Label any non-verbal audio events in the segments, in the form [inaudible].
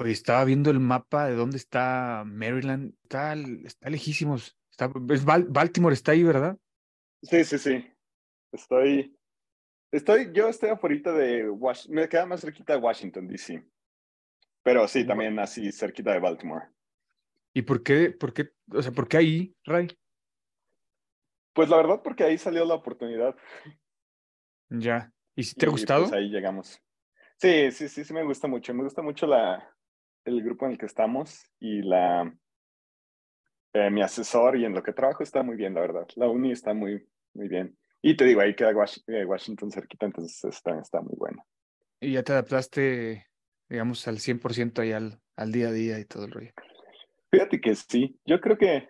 Hoy estaba viendo el mapa de dónde está Maryland. Está, está lejísimos. Está, es Bal- Baltimore está ahí, ¿verdad? Sí, sí, sí. Estoy, estoy, yo estoy afuera de Washington, me queda más cerquita de Washington, D.C. Pero sí, también así cerquita de Baltimore. ¿Y por qué, por qué, o sea, por qué ahí, Ray? Pues la verdad, porque ahí salió la oportunidad. Ya. ¿Y si te ha y, gustado? Pues ahí llegamos. Sí, sí, sí, sí me gusta mucho. Me gusta mucho la, el grupo en el que estamos y la, eh, mi asesor y en lo que trabajo está muy bien, la verdad. La uni está muy, muy bien. Y te digo, ahí queda eh, Washington cerquita, entonces está, está muy bueno. Y ya te adaptaste, digamos, al 100% ahí al, al día a día y todo el rollo. Fíjate que sí, yo creo que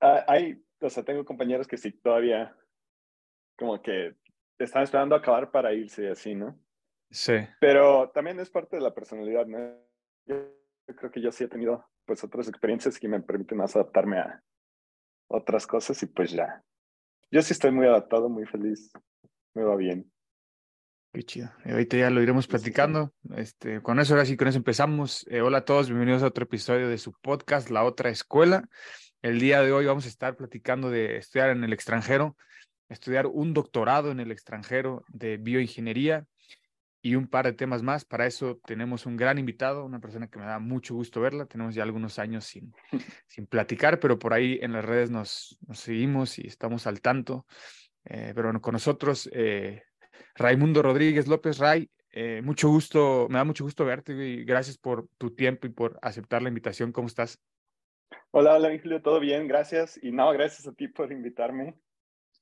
hay, o sea, tengo compañeros que sí todavía como que están esperando acabar para irse y así, ¿no? Sí. Pero también es parte de la personalidad, ¿no? Yo, yo creo que yo sí he tenido pues otras experiencias que me permiten más adaptarme a otras cosas y pues ya. Yo sí estoy muy adaptado, muy feliz, me va bien. Qué chido. Ahorita ya lo iremos platicando. Este, con eso, ahora sí, con eso empezamos. Eh, hola a todos, bienvenidos a otro episodio de su podcast, La Otra Escuela. El día de hoy vamos a estar platicando de estudiar en el extranjero, estudiar un doctorado en el extranjero de bioingeniería y un par de temas más. Para eso tenemos un gran invitado, una persona que me da mucho gusto verla. Tenemos ya algunos años sin, [laughs] sin platicar, pero por ahí en las redes nos, nos seguimos y estamos al tanto. Eh, pero bueno, con nosotros, eh, Raimundo Rodríguez López Ray, eh, mucho gusto, me da mucho gusto verte y gracias por tu tiempo y por aceptar la invitación. ¿Cómo estás? Hola, hola, mi Julio, ¿todo bien? Gracias. Y no, gracias a ti por invitarme.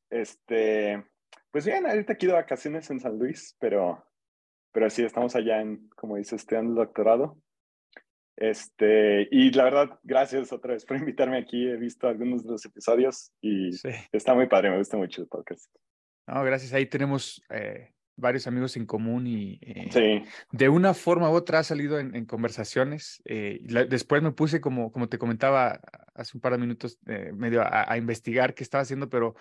Este, pues bien, ahorita aquí de vacaciones en San Luis, pero, pero sí, estamos allá en, como dices, estudiando el doctorado. Este, y la verdad, gracias otra vez por invitarme aquí. He visto algunos de los episodios y Sí. está muy padre, me gusta mucho el podcast. No, gracias. Ahí tenemos eh, varios amigos en común y eh, Sí, de una forma u otra ha salido en, en conversaciones. eh, la- después me puse, como, como te comentaba hace un par de minutos, eh, medio a, a investigar qué estaba haciendo, pero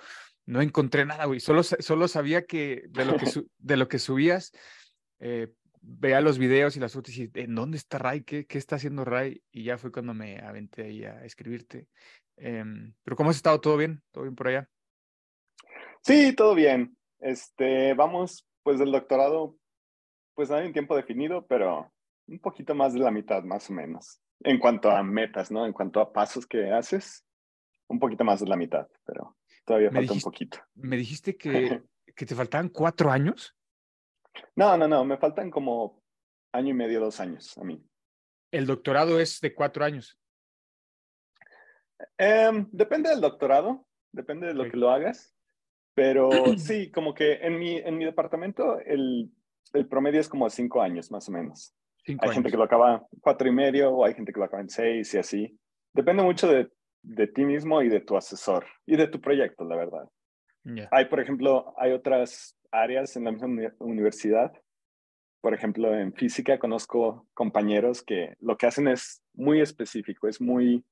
no encontré nada, güey. Solo, solo sabía que de lo que, [laughs] su- de lo que subías, eh, veía los videos y las fotos y ¿en dónde está Ray? ¿Qué, qué está haciendo Ray? Y ya fue cuando me aventé ahí a escribirte. Em, pero ¿cómo has estado? ¿Todo bien? ¿Todo bien por allá? sí, todo bien. Este, vamos, pues del doctorado, pues no hay un tiempo definido, pero un poquito más de la mitad, más o menos. En cuanto a metas, ¿no? En cuanto a pasos que haces, un poquito más de la mitad, pero todavía Me falta dijiste- un poquito. Me dijiste [laughs] que, que te faltaban cuatro años. No, no, no, me faltan como año y medio, dos años a mí. El doctorado es de cuatro años. Em, depende del doctorado, depende de lo que lo hagas, pero [clears throat] sí, como que en mi, en mi departamento el, el promedio es como cinco años más o menos. Cinco Hay gente años. que lo acaba cuatro y medio o hay gente que lo acaba en seis y así. Depende mucho de, de ti mismo y de tu asesor y de tu proyecto, la verdad. Hay, por ejemplo, hay otras áreas en la misma uni- universidad. Por ejemplo, en física conozco compañeros que lo que hacen es muy específico, es muy,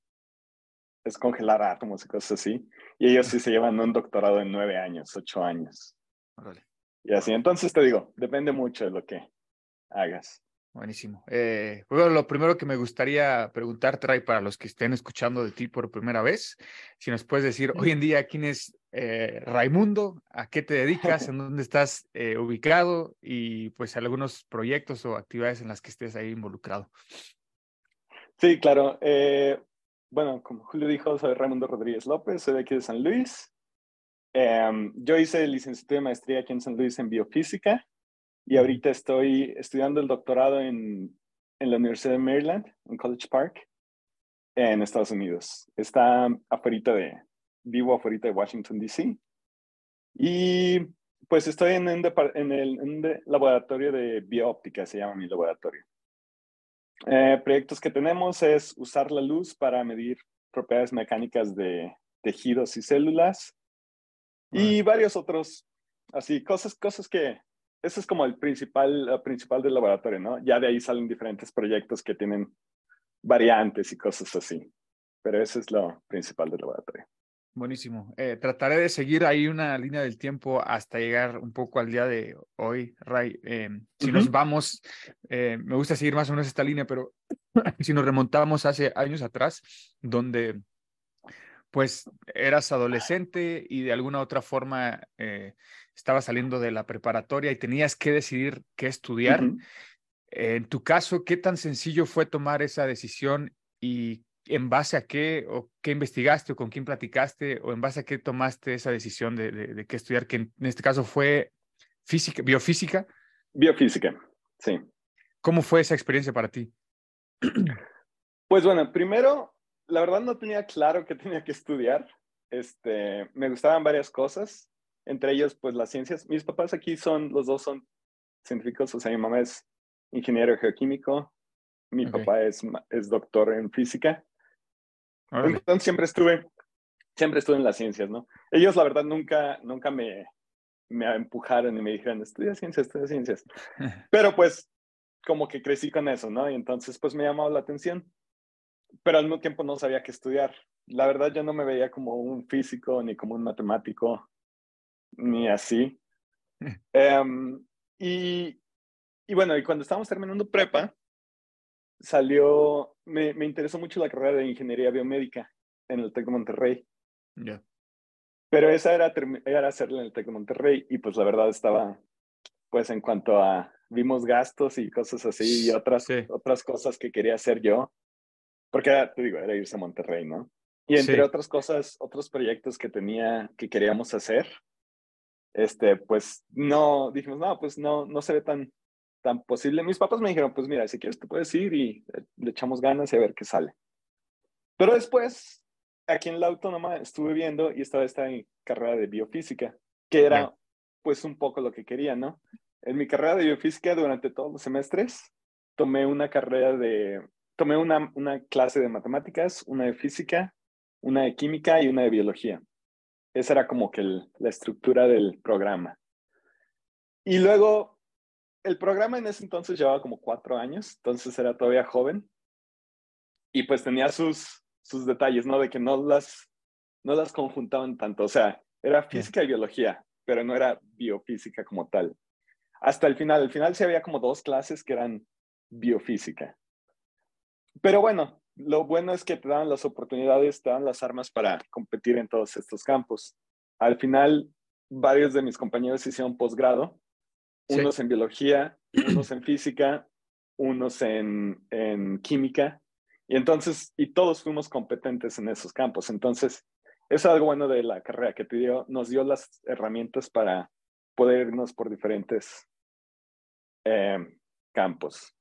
es congelar átomos y cosas así. Y ellos sí se llevan un doctorado en nueve años, ocho años. Órale. Y así, entonces te digo, depende mucho de lo que hagas. Buenísimo. Eh, bueno, lo primero que me gustaría preguntarte, Ray, para los que estén escuchando de ti por primera vez, si nos puedes decir hoy en día quién es eh, Raimundo, a qué te dedicas, [laughs] en dónde estás eh, ubicado y pues algunos proyectos o actividades en las que estés ahí involucrado. Sí, claro. eh, bueno, como Julio dijo, soy Raimundo Rodríguez López, soy de aquí de San Luis. Em, yo hice licenciatura de maestría aquí en San Luis en biofísica y ahorita estoy estudiando el doctorado en, en la Universidad de Maryland, en College Park, en Estados Unidos. Está afuera de, vivo afuera de Washington, D.C. Y pues estoy en, en el en laboratorio de bioóptica, se llama mi laboratorio. Eh, proyectos que tenemos es usar la luz para medir propiedades mecánicas de tejidos y células y varios otros, así, cosas, cosas que, eso es como el principal, el principal del laboratorio, ¿no? Ya de ahí salen diferentes proyectos que tienen variantes y cosas así, pero eso es lo principal del laboratorio. Buenísimo. Eh, trataré de seguir ahí una línea del tiempo hasta llegar un poco al día de hoy, Ray. Eh, si nos vamos, eh, me gusta seguir más o menos esta línea, pero [clears throat] si nos remontamos hace años atrás, donde pues eras adolescente y de alguna otra forma eh, estabas saliendo de la preparatoria y tenías que decidir qué estudiar. En tu caso, ¿qué tan sencillo fue tomar esa decisión y en base a qué o qué investigaste o con quién platicaste o en base a qué tomaste esa decisión de, de, de qué estudiar, que en, en este caso fue física, biofísica? Biofísica, sí. ¿Cómo fue esa experiencia para ti? [clears throat] Pues bueno, primero, la verdad no tenía claro qué tenía que estudiar. Este, me gustaban varias cosas, entre ellos pues las ciencias. Mis papás aquí son, los dos son científicos, o sea, mi mamá es ingeniero geoquímico, mi papá es, es doctor en física. Entonces siempre estuve, siempre estuve en las ciencias, ¿no? Ellos la verdad nunca, nunca me, me empujaron y me dijeron, estudia ciencias, estudia ciencias. [laughs] Pero pues como que crecí con eso, ¿no? Y entonces pues me llamaba la atención. Pero al mismo tiempo no sabía qué estudiar. La verdad yo no me veía como un físico ni como un matemático, ni así. [laughs] Em, y, y bueno, y cuando estábamos terminando prepa, salió, me, me interesó mucho la carrera de ingeniería biomédica en el TEC de Monterrey. Ya. Pero esa era, era hacerla en el TEC de Monterrey y pues la verdad estaba, pues en cuanto a, vimos gastos y cosas así y otras, Sí. otras cosas que quería hacer yo, porque era, te digo, era irse a Monterrey, ¿no? Y entre Sí. otras cosas, otros proyectos que tenía, que queríamos hacer, este, pues no, dijimos, no, pues no, no se ve tan, tan posible. Mis papás me dijeron, pues mira, si quieres te puedes ir y le echamos ganas y a ver qué sale. Pero después, aquí en la autónoma estuve viendo y estaba esta carrera de biofísica, que era pues un poco lo que quería, ¿no? En mi carrera de biofísica durante todos los semestres tomé una carrera de, tomé una, una clase de matemáticas, una de física, una de química y una de biología. Esa era como que el- la estructura del programa. Y luego, el programa en ese entonces llevaba como cuatro años, entonces era todavía joven. Y pues tenía sus, sus detalles, ¿no? De que no las, no las conjuntaban tanto. O sea, era física y biología, pero no era biofísica como tal. Hasta el final, al final sí había como dos clases que eran biofísica. Pero bueno, lo bueno es que te dan las oportunidades, te dan las armas para competir en todos estos campos. Al final, varios de mis compañeros hicieron posgrado, Sí. unos en biología, [clears throat] unos en física, unos en, en química, y entonces, y todos fuimos competentes en esos campos. Entonces, es algo bueno de la carrera que te dio, nos dio las herramientas para poder irnos por diferentes eh, campos.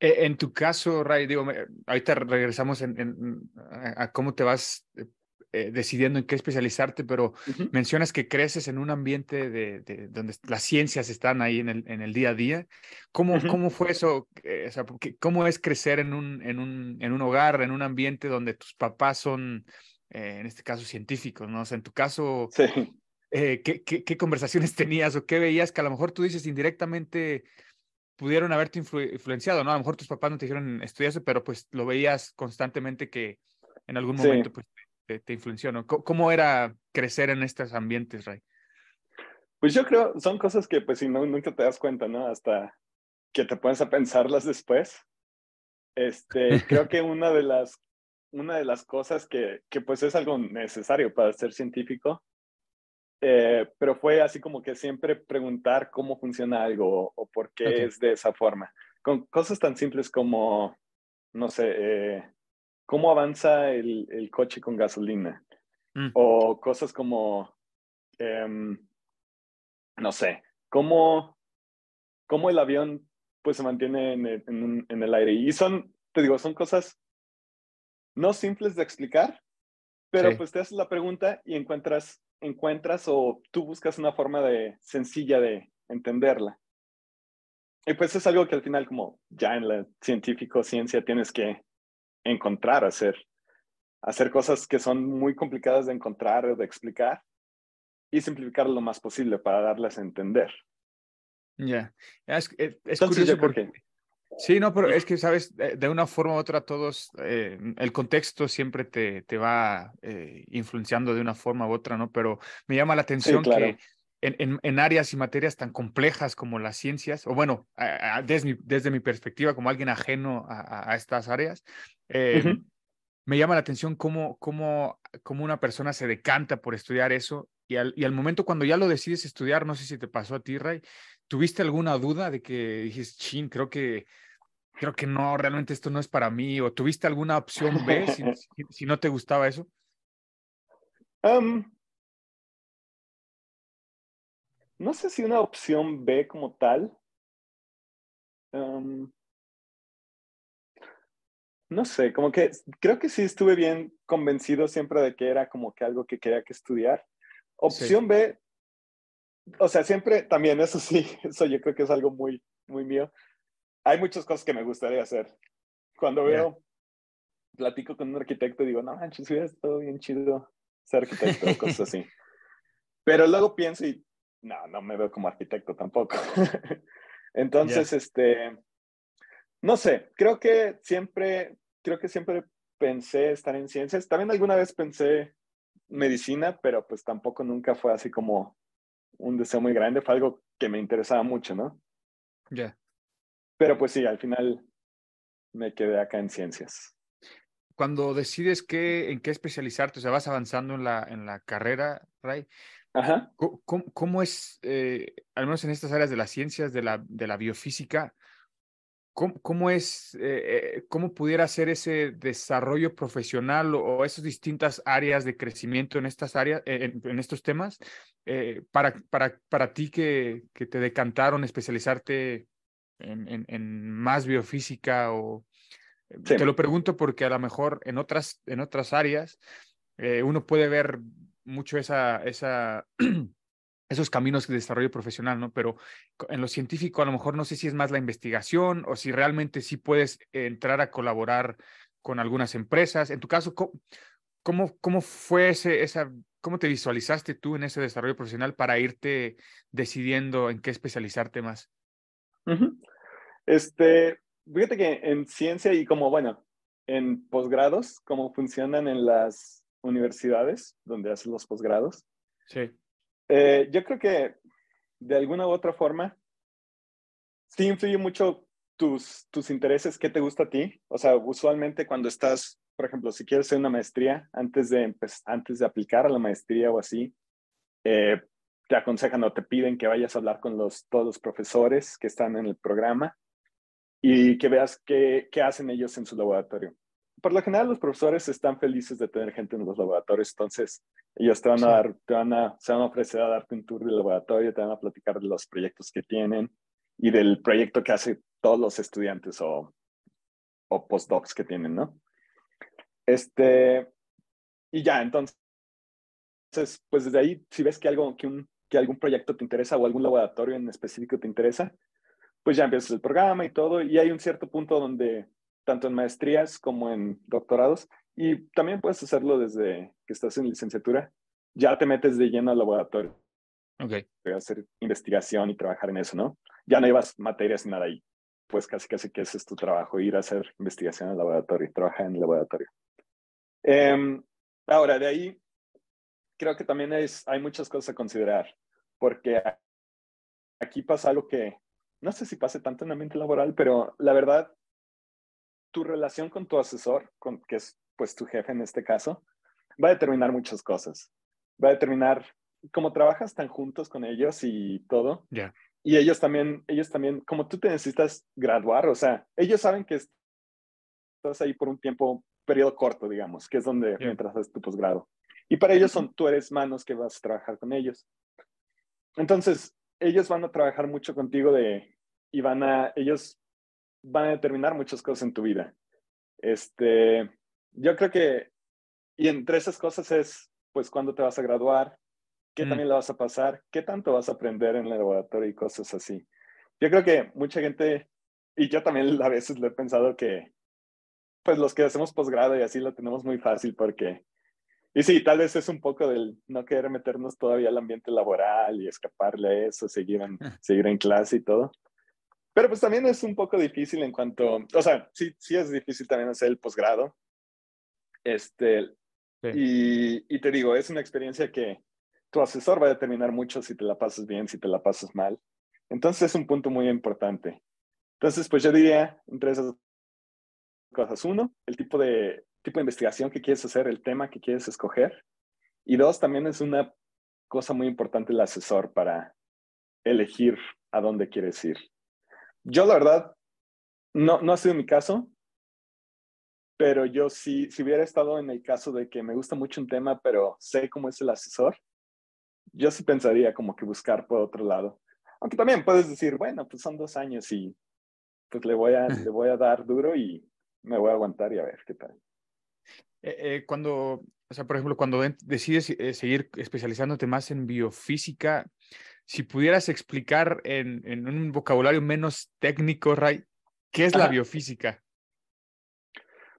Eh, En tu caso, Ray, digo, ahorita regresamos en, en- a, cómo te vas eh, eh, decidiendo en qué especializarte, pero Ujú. mencionas que creces en un ambiente de, de- donde las ciencias están ahí en el, en el día a día. ¿Cómo, Ujú. cómo fue eso? Eh, o sea, ¿cómo es crecer en un, en, un, en un hogar, en un ambiente donde tus papás son, eh, en este caso, científicos, ¿no? O sea, en tu caso, Sí. eh, ¿qué, qué, qué conversaciones [laughs] tenías o qué veías que a lo mejor tú dices indirectamente pudieron haberte influ- influenciado, ¿no? A lo mejor tus papás no te dijeron estudia eso, pero pues lo veías constantemente que en algún Sí. momento pues te, te influenció, ¿no? ¿Cómo, cómo era crecer en estos ambientes, Ray? Pues yo creo, son cosas que pues si no, nunca te das cuenta, ¿no? Hasta que te pones a pensarlas después. Este, creo que una de las, una de las cosas que, que pues es algo necesario para ser científico, eh, pero fue así como que siempre preguntar cómo funciona algo o, por qué es de esa forma. Con cosas tan simples como, no sé, eh, cómo avanza el, el coche con gasolina Mm. o cosas como, em, no sé, cómo, cómo el avión pues se mantiene en el aire. Y son, te digo, son cosas no simples de explicar, pero Sí. pues te haces la pregunta y encuentras, encuentras o tú buscas una forma de sencilla de entenderla. y pues es algo que al final como ya en la científico ciencia tienes que encontrar, hacer, hacer cosas que son muy complicadas de encontrar o de explicar y simplificar lo más posible para darles a entender. Ya, es, es, es curioso porque... Sí, no, pero es que, sabes, de una forma u otra todos, eh, el contexto siempre te, te va eh, influenciando de una forma u otra, ¿no? Pero me llama la atención Sí, claro. que en, en, en áreas y materias tan complejas como las ciencias, o bueno, a- a- desde, mi, desde mi perspectiva como alguien ajeno a, a- estas áreas, eh, Ujú. me llama la atención cómo, cómo, cómo una persona se decanta por estudiar eso y al, y al momento cuando ya lo decides estudiar, no sé si te pasó a ti, Ray, ¿tuviste alguna duda de que dijiste, chin, creo que, creo que no, realmente esto no es para mí? ¿O tuviste alguna opción B si, [laughs] si- si no te gustaba eso? Am, no sé si una opción B como tal. Am, no sé, como que creo que sí estuve bien convencido siempre de que era como que algo que quería que estudiar. Opción B, o sea, siempre también, eso sí, [laughs] eso yo creo que es algo muy, muy mío. Hay muchas cosas que me gustaría hacer. Cuando veo, platico con un arquitecto y digo, no manches, hubiera estado bien chido ser arquitecto [laughs] cosas así. Pero luego pienso y no, no me veo como arquitecto tampoco. [laughs] Entonces, este, no sé, creo que siempre, creo que siempre pensé estar en ciencias. También alguna vez pensé medicina, pero pues tampoco nunca fue así como un deseo muy grande, fue algo que me interesaba mucho, ¿no? Ya. Pero pues sí, al final me quedé acá en ciencias. Cuando decides qué, en qué especializarte, o sea, vas avanzando en la, en la carrera, Ray, Ajá. ¿Cómo, cómo- es, eh, al menos en estas áreas de las ciencias, de la, de la biofísica, cómo, cómo es, eh, eh, cómo pudiera ser ese desarrollo profesional o, o esas distintas áreas de crecimiento en estas áreas, eh, en, en estos temas, eh, para, para, para ti que, que te decantaron especializarte en, en, en más biofísica o... Sí. Te lo pregunto porque a lo mejor en otras, en otras áreas eh, uno puede ver mucho esa, esa, [clears throat] esos caminos de desarrollo profesional, ¿no? Pero en lo científico a lo mejor no sé si es más la investigación o si realmente sí puedes entrar a colaborar con algunas empresas. En tu caso, ¿cómo, cómo, cómo fue ese, esa, cómo te visualizaste tú en ese desarrollo profesional para irte decidiendo en qué especializarte más? Ujú. Este, fíjate que en ciencia y como, bueno, en posgrados, cómo funcionan en las universidades donde haces los posgrados, Sí, eh, yo creo que de alguna u otra forma sí influye mucho tus, tus intereses, qué te gusta a ti. O sea, usualmente cuando estás, por ejemplo, si quieres hacer una maestría, antes de, antes de aplicar a la maestría o así, eh, te aconsejan o te piden que vayas a hablar con los, todos los profesores que están en el programa y que veas qué, qué hacen ellos en su laboratorio. Por lo general, los profesores están felices de tener gente en los laboratorios, entonces ellos te van a dar, te van a, se van a ofrecer a darte un tour del laboratorio, te van a platicar de los proyectos que tienen y del proyecto que hacen todos los estudiantes o, o postdocs que tienen, ¿no? Este, y ya, entonces, pues desde ahí, si ves que, algo, que, un, que algún proyecto te interesa o algún laboratorio en específico te interesa, pues ya empiezas el programa y todo, y hay un cierto punto donde, tanto en maestrías como en doctorados, y también puedes hacerlo desde que estás en licenciatura, ya te metes de lleno al laboratorio, ok. a hacer investigación y trabajar en eso, ¿no? Ya no llevas materias ni nada ahí, pues casi casi que ese es tu trabajo, ir a hacer investigación el laboratorio, trabajar en el laboratorio. Em, ahora, de ahí, creo que también es, hay muchas cosas a considerar, porque aquí pasa algo que no sé si pase tanto en el ambiente laboral, pero la verdad, tu relación con tu asesor, con, que es pues tu jefe en este caso, va a determinar muchas cosas. Va a determinar cómo trabajas tan juntos con ellos y todo. Ya. Y ellos también, ellos también, como tú te necesitas graduar, o sea, ellos saben que estás ahí por un tiempo, periodo corto, digamos, que es donde Ya. mientras haces tu posgrado. Y para ellos son, tú eres manos que vas a trabajar con ellos. Entonces, ellos van a trabajar mucho contigo de, y van a, ellos van a determinar muchas cosas en tu vida. Este, yo creo que, y entre esas cosas es, pues, cuándo te vas a graduar, qué Mm. también la vas a pasar, qué tanto vas a aprender en el laboratorio y cosas así. yo creo que mucha gente, y yo también a veces lo he pensado que, pues los que hacemos posgrado y así lo tenemos muy fácil porque, y sí, tal vez es un poco del no querer meternos todavía al ambiente laboral y escaparle a eso, seguir en, [laughs] seguir en clase y todo. Pero pues también es un poco difícil en cuanto, o sea, sí, sí es difícil también hacer el posgrado. Este, Sí. y, y te digo, es una experiencia que tu asesor va a determinar mucho si te la pasas bien, si te la pasas mal. Entonces es un punto muy importante. Entonces, pues yo diría entre esas cosas. Uno, el tipo de, tipo de investigación que quieres hacer, el tema que quieres escoger. Y dos, también es una cosa muy importante el asesor para elegir a dónde quieres ir. Yo, la verdad, no, no ha sido mi caso, pero yo sí, si hubiera estado en el caso de que me gusta mucho un tema, pero sé cómo es el asesor, yo sí pensaría como que buscar por otro lado. Aunque también puedes decir, bueno, pues son dos años y pues le voy a, le voy a dar duro y me voy a aguantar y a ver qué tal. Eh, eh, cuando, o sea, por ejemplo, cuando decides eh, seguir especializándote más en biofísica, si pudieras explicar en, en un vocabulario menos técnico, Ray, ¿qué es la biofísica?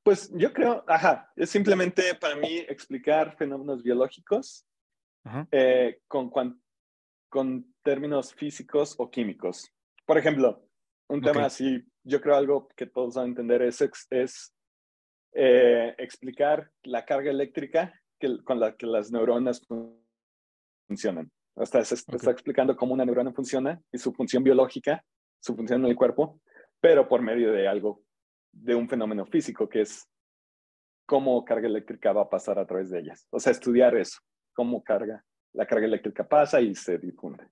Pues yo creo, ajá, es simplemente para mí explicar fenómenos biológicos eh, con, con términos físicos o químicos. Por ejemplo, un tema Ok. así, yo creo algo que todos van a entender es, es eh, explicar la carga eléctrica que, con la que las neuronas fun- funcionan. O sea, se está explicando cómo una neurona funciona y su función biológica, su función en el cuerpo, pero por medio de algo, de un fenómeno físico que es cómo carga eléctrica va a pasar a través de ellas. O sea, estudiar eso, cómo carga, la carga eléctrica pasa y se difunde.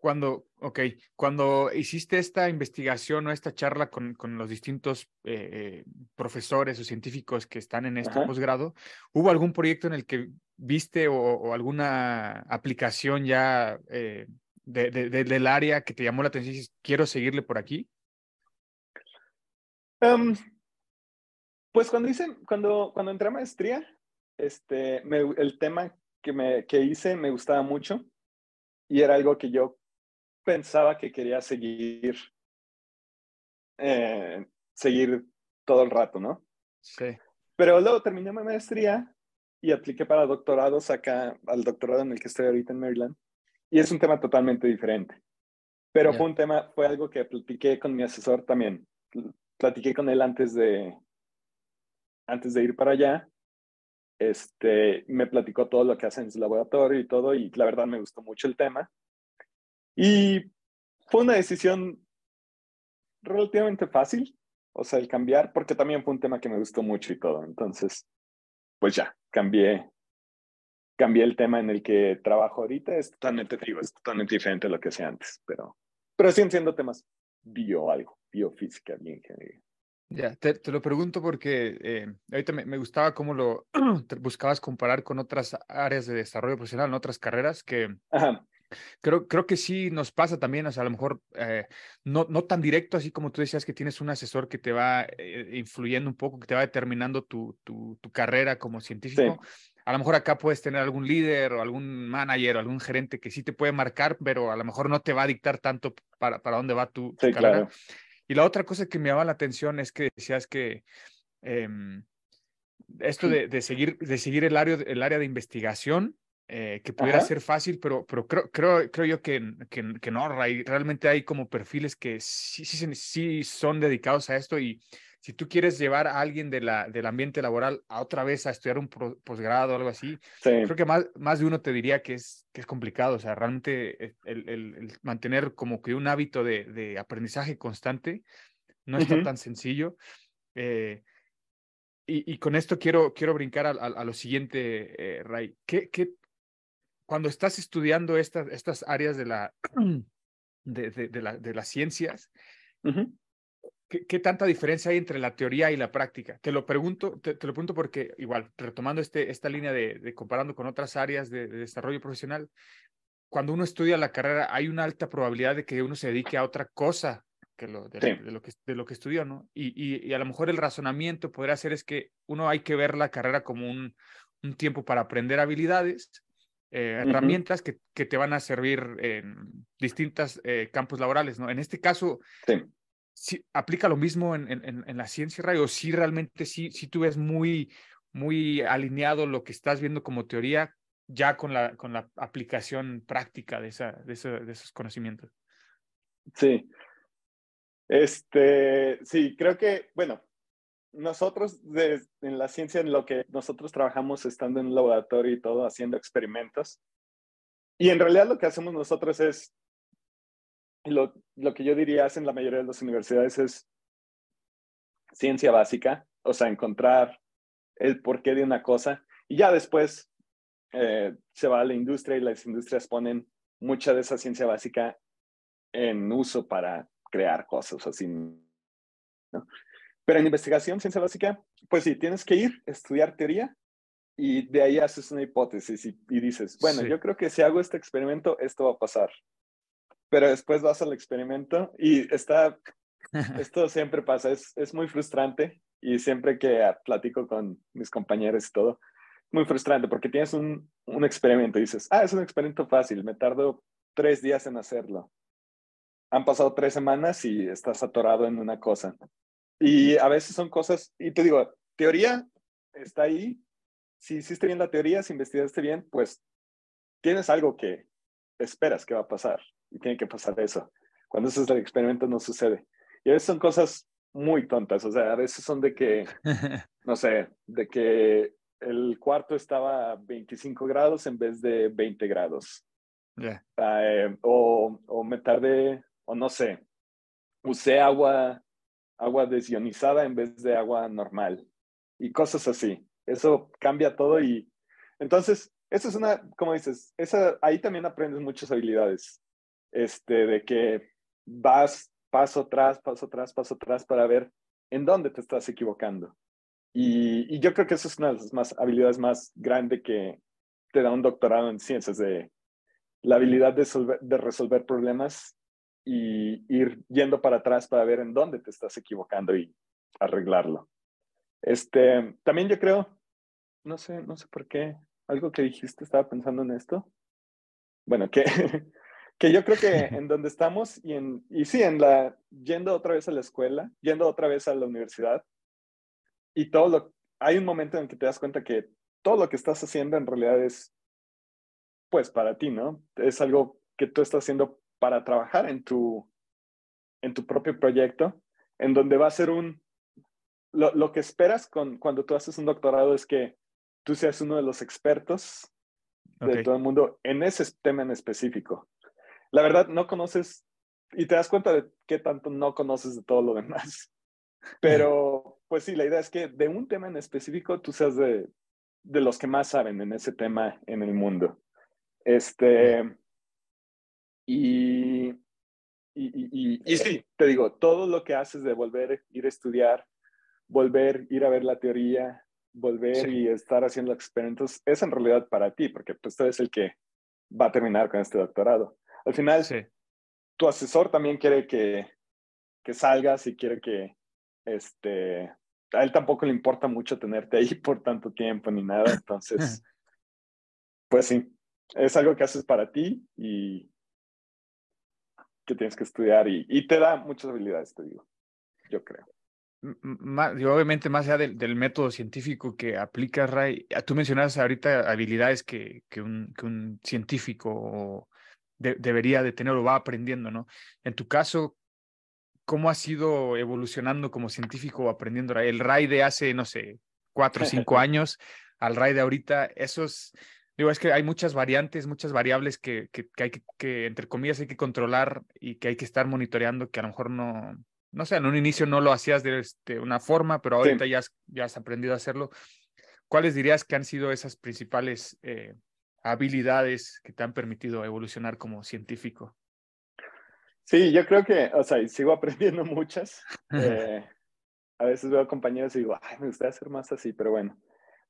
Cuando, ok, cuando hiciste esta investigación o esta charla con, con los distintos eh, eh, profesores o científicos que están en este Ajá. posgrado, ¿hubo algún proyecto en el que viste o, o alguna aplicación ya eh, de- de- de- del área que te llamó la atención y dices, quiero seguirle por aquí? Em, pues cuando hice, cuando, cuando entré a maestría, este, me- el tema que, me, que hice me gustaba mucho y era algo que yo pensaba que quería seguir, eh, seguir todo el rato, ¿no? Sí. Pero luego terminé mi maestría y apliqué para doctorados acá, al doctorado en el que estoy ahorita en Maryland. Y es un tema totalmente diferente. Pero Ya. fue un tema, fue algo que platiqué con mi asesor también. Platiqué con él antes de, antes de ir para allá. Este, me platicó todo lo que hace en su laboratorio y todo, y la verdad me gustó mucho el tema. Y fue una decisión relativamente fácil, o sea, el cambiar, porque también fue un tema que me gustó mucho y todo. Entonces, pues ya, cambié, cambié el tema en el que trabajo ahorita. Es totalmente, te digo, es totalmente diferente a lo que hacía antes, pero, pero siguen siendo temas bio algo, biofísica, bioingeniería. Ya, te, te lo pregunto porque eh, ahorita me, me gustaba cómo lo [clears throat] buscabas comparar con otras áreas de desarrollo profesional, en otras carreras que Ajá, creo, creo que sí nos pasa también, o sea, a lo mejor eh, no, no tan directo, así como tú decías que tienes un asesor que te va eh, influyendo un poco, que te va determinando tu, tu, tu carrera como científico. A lo mejor acá puedes tener algún líder o algún manager o algún gerente que sí te puede marcar, pero a lo mejor no te va a dictar tanto para, para dónde va tu, tu sí, carrera. claro. Y la otra cosa que me llama la atención es que decías que em, esto de, de seguir, de seguir el área, el área de investigación, eh, que pudiera Ajá. ser fácil, pero, pero creo, creo, creo yo que, que, que no, Ray, realmente hay como perfiles que sí, sí, sí son dedicados a esto y si tú quieres llevar a alguien de la, del ambiente laboral a otra vez a estudiar un posgrado o algo así, Sí, creo que más, más de uno te diría que es, que es complicado. O sea, realmente eh, el, el- el mantener como que un hábito de, de aprendizaje constante no está Ujú. tan sencillo. Eh, y, y con esto quiero, quiero brincar a, a- a lo siguiente, eh, Ray. ¿Qué, qué, cuando estás estudiando estas, estas áreas de, la, [clears throat] de, de- de la- de las ciencias, Ujú. ¿Qué, qué tanta diferencia hay entre la teoría y la práctica? Te lo pregunto, te, te lo pregunto porque igual, retomando este, esta línea de, comparando con otras áreas de, de desarrollo profesional, cuando uno estudia la carrera hay una alta probabilidad de que uno se dedique a otra cosa que lo, de, Sí. de lo, que, de lo que estudió, ¿no? Y, y, y a lo mejor el razonamiento podría ser es que uno hay que ver la carrera como un, un tiempo para aprender habilidades eh, herramientas que, que te van a servir en distintos campos laborales, ¿no? En este caso, Sí. sí, ¿aplica lo mismo en, en- en- la ciencia, Ray? ¿O sí realmente sí, sí tú ves muy, muy alineado lo que estás viendo como teoría ya con la, con la aplicación práctica de, esa, de, esa- de esos conocimientos? Sí. Este, sí, creo que, bueno, nosotros de- en la ciencia, en lo que nosotros trabajamos estando en un laboratorio y todo, haciendo experimentos. Y en realidad lo que hacemos nosotros es, lo, lo que yo diría hacen la mayoría de las universidades es ciencia básica, o sea, encontrar el porqué de una cosa y ya después eh, se va a la industria y las industrias ponen mucha de esa ciencia básica en uso para crear cosas así. ¿no? Pero en investigación, ciencia básica, pues sí, tienes que ir, estudiar teoría y de ahí haces una hipótesis y, y dices, bueno, Sí. yo creo que si hago este experimento, esto va a pasar. Pero después vas al experimento y está, [laughs] esto siempre pasa, es, es muy frustrante y siempre que platico con mis compañeros y todo, muy frustrante porque tienes un, un experimento y dices, ah, es un experimento fácil, me tardo tres días en hacerlo. Han pasado tres semanas y estás atorado en una cosa. Y a veces son cosas, y te digo, teoría está ahí. Si hiciste bien la teoría, si investigaste bien, pues tienes algo que esperas que va a pasar y tiene que pasar eso. Cuando haces el experimento no sucede. Y a veces son cosas muy tontas, o sea, a veces son de que, [laughs] no sé, de que el cuarto estaba a 25 grados en vez de 20 grados. Ya. Eh, o, o me tardé, o no sé, usé agua, agua desionizada en vez de agua normal y cosas así. Eso cambia todo y entonces, eso es una, como dices, esa, ahí también aprendes muchas habilidades, este, de que vas paso atrás, paso atrás, paso atrás para ver en dónde te estás equivocando. Y, yo creo que eso es una de las más, habilidades más grandes que te da un doctorado en ciencias, de la habilidad de resolver problemas y ir yendo para atrás para ver en dónde te estás equivocando y arreglarlo. Este, también yo creo, no sé, no sé por qué, algo que dijiste, estaba pensando en esto. Bueno, que, [laughs] que yo creo que en donde estamos y, en, y sí, en la, yendo otra vez a la escuela, yendo otra vez a la universidad, y todo lo, hay un momento en que te das cuenta que todo lo que estás haciendo en realidad es, pues, para ti, ¿no? Es algo que tú estás haciendo para trabajar en tu, en tu propio proyecto, en donde va a ser un, lo, lo que esperas con, cuando tú haces un doctorado es que tú seas uno de los expertos de todo el mundo en ese tema en específico. La verdad, no conoces y te das cuenta de qué tanto no conoces de todo lo demás. [laughs] Pero, pues sí, la idea es que de un tema en específico tú seas de, de los que más saben en ese tema en el mundo. Este, y, y, y, y, sí, te digo, todo lo que haces de volver, ir a estudiar, volver, ir a ver la teoría, volver Sí. y estar haciendo experimentos, es en realidad para ti, porque pues tú eres el que va a terminar con este doctorado. Al final, Sí. tu asesor también quiere que, que salgas y quiere que, este, a él tampoco le importa mucho tenerte ahí [laughs] por tanto tiempo ni nada, entonces, [laughs] pues sí, es algo que haces para ti y que tienes que estudiar y, y te da muchas habilidades, te digo, yo creo. M- m- ma- y obviamente, más allá del, del método científico que aplicas, Ray, ah, tú mencionabas ahorita habilidades que, que, un, que un científico de- debería de tener o va aprendiendo, ¿no? En tu caso, ¿cómo has ido evolucionando como científico o aprendiendo? El Ray de hace, no sé, cuatro o cinco [laughs] años al Ray de ahorita, esos, digo, es que hay muchas variantes, muchas variables que, que, que hay que, que, entre comillas, hay que controlar y que hay que estar monitoreando, que a lo mejor no, no sé, en un inicio no lo hacías de este, una forma, pero ahorita Sí. ya, has, ya has aprendido a hacerlo. ¿Cuáles dirías que han sido esas principales eh, habilidades que te han permitido evolucionar como científico? Sí, yo creo que, o sea, sigo [laughs] aprendiendo muchas. [laughs] Eh, a veces veo compañeros y digo, ay, me gustaría hacer más así, pero bueno.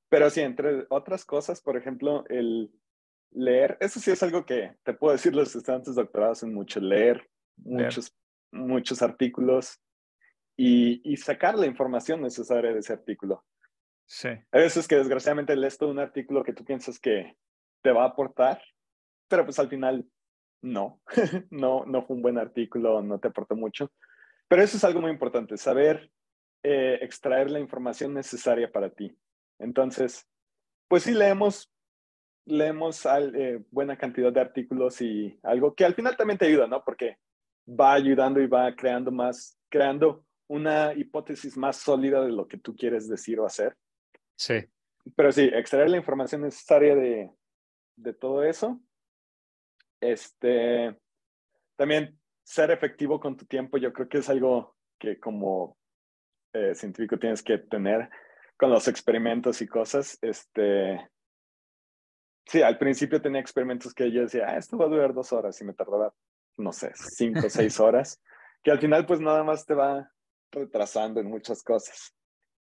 Pero sí, entre otras cosas, por ejemplo, el leer, eso sí es algo que te puedo decir, los estudiantes doctorados en mucho, leer, Leer. muchos, muchos artículos y, y sacar la información necesaria de ese artículo. Sí, Hay veces que desgraciadamente lees todo un artículo que tú piensas que te va a aportar, pero pues al final no, [laughs] no, no fue un buen artículo, no te aportó mucho. Pero eso es algo muy importante, saber eh, extraer la información necesaria para ti. Entonces, pues sí leemos, leemos eh, buena cantidad de artículos y algo que al final también te ayuda, ¿no? Porque va ayudando y va creando más, creando una hipótesis más sólida de lo que tú quieres decir o hacer. Sí. Pero sí, extraer la información necesaria de, de todo eso. Este, también ser efectivo con tu tiempo, yo creo que es algo que como eh, científico tienes que tener con los experimentos y cosas. Este, sí, al principio tenía experimentos que yo decía, ah, esto va a durar dos horas y me tardaba, no sé, cinco o [laughs] seis horas, que al final pues nada más te va retrasando en muchas cosas.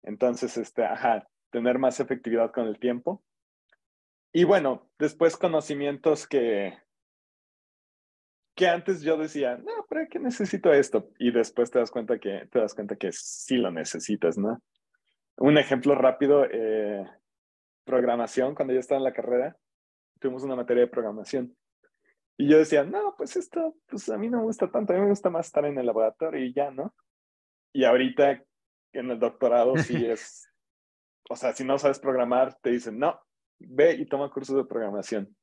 Entonces, este, ajá, tener más efectividad con el tiempo. Y bueno, después conocimientos que, que antes yo decía, no, ¿para qué necesito esto? Y después te das cuenta que, te das cuenta que sí lo necesitas, ¿no? Un ejemplo rápido, eh, programación, cuando yo estaba en la carrera, tuvimos una materia de programación. Y yo decía, no, pues esto, pues a mí no me gusta tanto, a mí me gusta más estar en el laboratorio y ya, ¿no? Y ahorita en el doctorado sí [laughs] es, o sea, si no sabes programar, te dicen, no, ve y toma cursos de programación.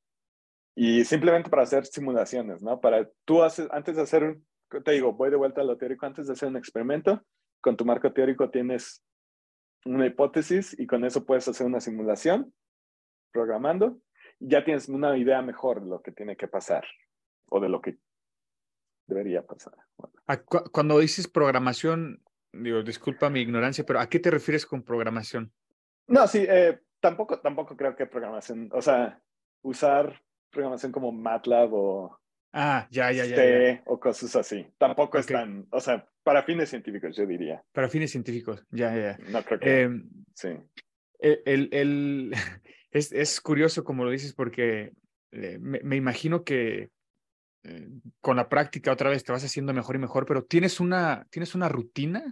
Y simplemente para hacer simulaciones, ¿no? Para tú haces, antes de hacer un, te digo, voy de vuelta a lo teórico, antes de hacer un experimento, con tu marco teórico tienes una hipótesis y con eso puedes hacer una simulación programando. Y ya tienes una idea mejor de lo que tiene que pasar o de lo que debería pasar. Cuando dices programación, digo, disculpa mi ignorancia, pero ¿a qué te refieres con programación? No, sí, eh, tampoco, tampoco creo que programación, o sea, usar programación como MATLAB o ah, ya, ya, ya, o cosas así. Tampoco es tan, o sea, para fines científicos, yo diría. Para fines científicos, ya, ya. No creo que. Em, sí. El, el, [laughs] es, es, curioso como lo dices porque eh, me, me, imagino que eh, con la práctica otra vez te vas haciendo mejor y mejor, pero ¿tienes una, ¿tienes una rutina?